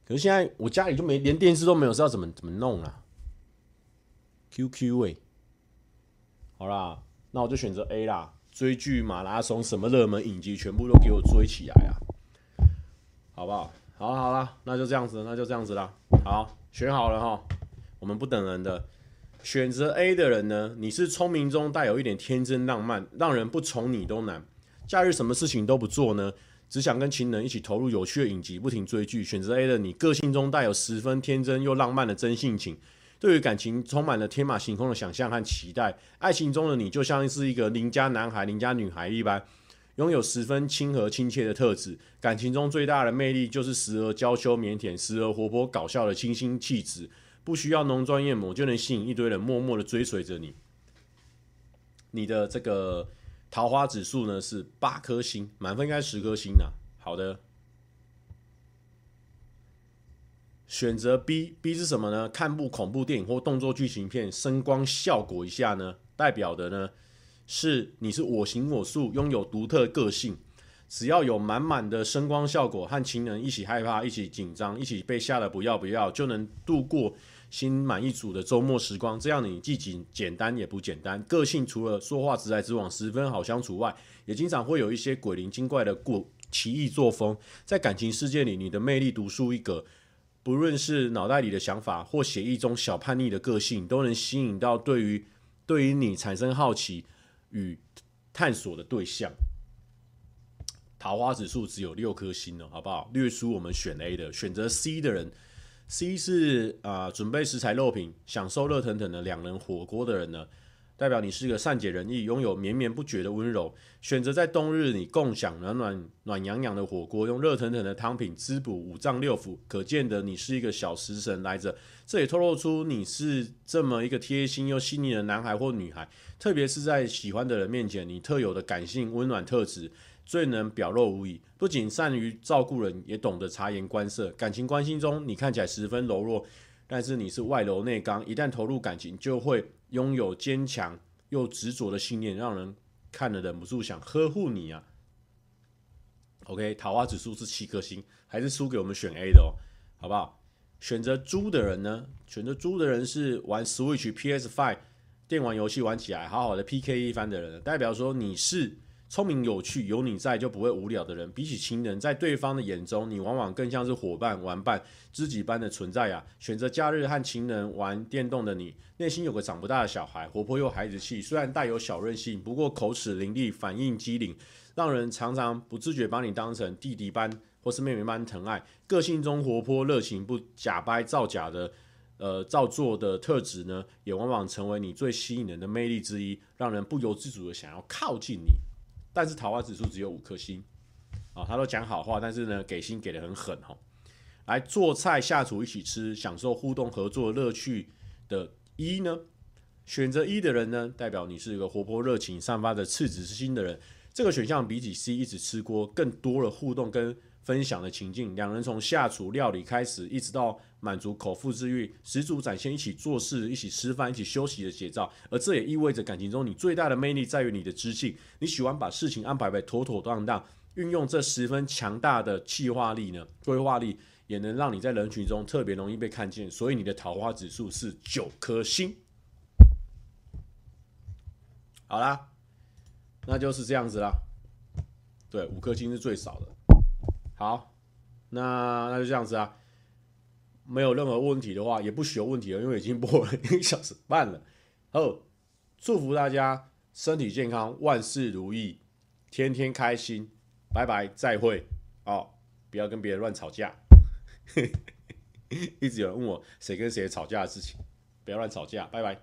可是现在我家里就没连电视都没有，知道怎么怎么弄啊？QQ 欸，好啦，那我就选择 A 啦，追剧马拉松，什么热门影集全部都给我追起来啊，好不好？好，好啦，那就这样子，那就这样子啦。好，选好了哈，我们不等人的，选择 A 的人呢，你是聪明中带有一点天真浪漫，让人不宠你都难。假日什么事情都不做呢？只想跟情人一起投入有趣的影集，不停追剧。选择 A 的你，个性中带有十分天真又浪漫的真性情，对于感情充满了天马行空的想象和期待。爱情中的你就像是一个邻家男孩、邻家女孩一般，拥有十分亲和亲切的特质。感情中最大的魅力就是时而娇羞腼腆、时而活泼搞笑的清新气质，不需要浓妆艳抹就能吸引一堆人默默的追随着你。你的这个。桃花指数呢是八颗星，满分应该十颗星呢、啊。好的，选择 B，B 是什么呢？看部恐怖电影或动作剧情片，声光效果一下呢，代表的呢是你是我行我素，拥有独特个性。只要有满满的声光效果，和情人一起害怕、一起紧张、一起被吓得不要不要，就能度过。心满意足的周末时光，这样你既简简单也不简单。个性除了说话直来直往、十分好相处外，也经常会有一些鬼灵精怪的过奇异作风。在感情世界里，你的魅力独树一格。不论是脑袋里的想法，或写意中小叛逆的个性，都能吸引到对于对于你产生好奇与探索的对象。桃花指数只有六颗星了，好不好？略输我们选 A 的，选择 C 的人。C 是啊、准备食材肉品，享受热腾腾的两人火锅的人呢，代表你是一个善解人意、拥有绵绵不绝的温柔。选择在冬日你共享暖暖暖洋洋的火锅，用热腾腾的汤品滋补五脏六腑，可见得你是一个小食神来着。这也透露出你是这么一个贴心又细腻的男孩或女孩，特别是在喜欢的人面前，你特有的感性温暖特质。最能表露无遗，不仅善于照顾人，也懂得察言观色。感情关系中，你看起来十分柔弱，但是你是外柔内刚。一旦投入感情，就会拥有坚强又执着的信念，让人看了忍不住想呵护你啊。OK，桃花指数是七颗星，还是输给我们选 A 的哦，好不好？选择猪的人呢？选择猪的人是玩 Switch、PS5 电玩游戏玩起来好好的 PK 一番的人，代表说你是。聪明有趣，有你在就不会无聊的人，比起情人，在对方的眼中，你往往更像是伙伴、玩伴、知己般的存在呀。选择假日和情人玩电动的你，内心有个长不大的小孩，活泼又孩子气，虽然带有小任性，不过口齿伶俐，反应机灵，让人常常不自觉把你当成弟弟般或是妹妹般疼爱。个性中活泼热情，不假掰造假的呃造作的特质呢，也往往成为你最吸引人的魅力之一，让人不由自主的想要靠近你。但是桃花指数只有五颗星啊，他都讲好话，但是呢，给星给得很狠哈。来做菜下厨一起吃，享受互动合作乐趣的一呢，选择一的人呢，代表你是一个活泼热情、散发着赤子之心的人。这个选项比起 C 一直吃锅更多了互动跟分享的情境。两人从下厨料理开始，一直到满足口腹之欲，十足展现一起做事、一起吃饭、一起休息的节奏。而这也意味着感情中你最大的魅力在于你的知性，你喜欢把事情安排得妥妥当当，运用这十分强大的企划力呢，规划力。也能让你在人群中特别容易被看见，所以你的桃花指数是九颗星。好啦，那就是这样子啦。对，五颗星是最少的。好，那那就这样子啊。没有任何问题的话，也不许有问题了，因为已经播了一个小时半了。<laughs> 哦，祝福大家身体健康，万事如意，天天开心。拜拜，再会。哦，不要跟别人乱吵架。<laughs> 一直有人问我谁跟谁吵架的事情，不要乱吵架，拜拜。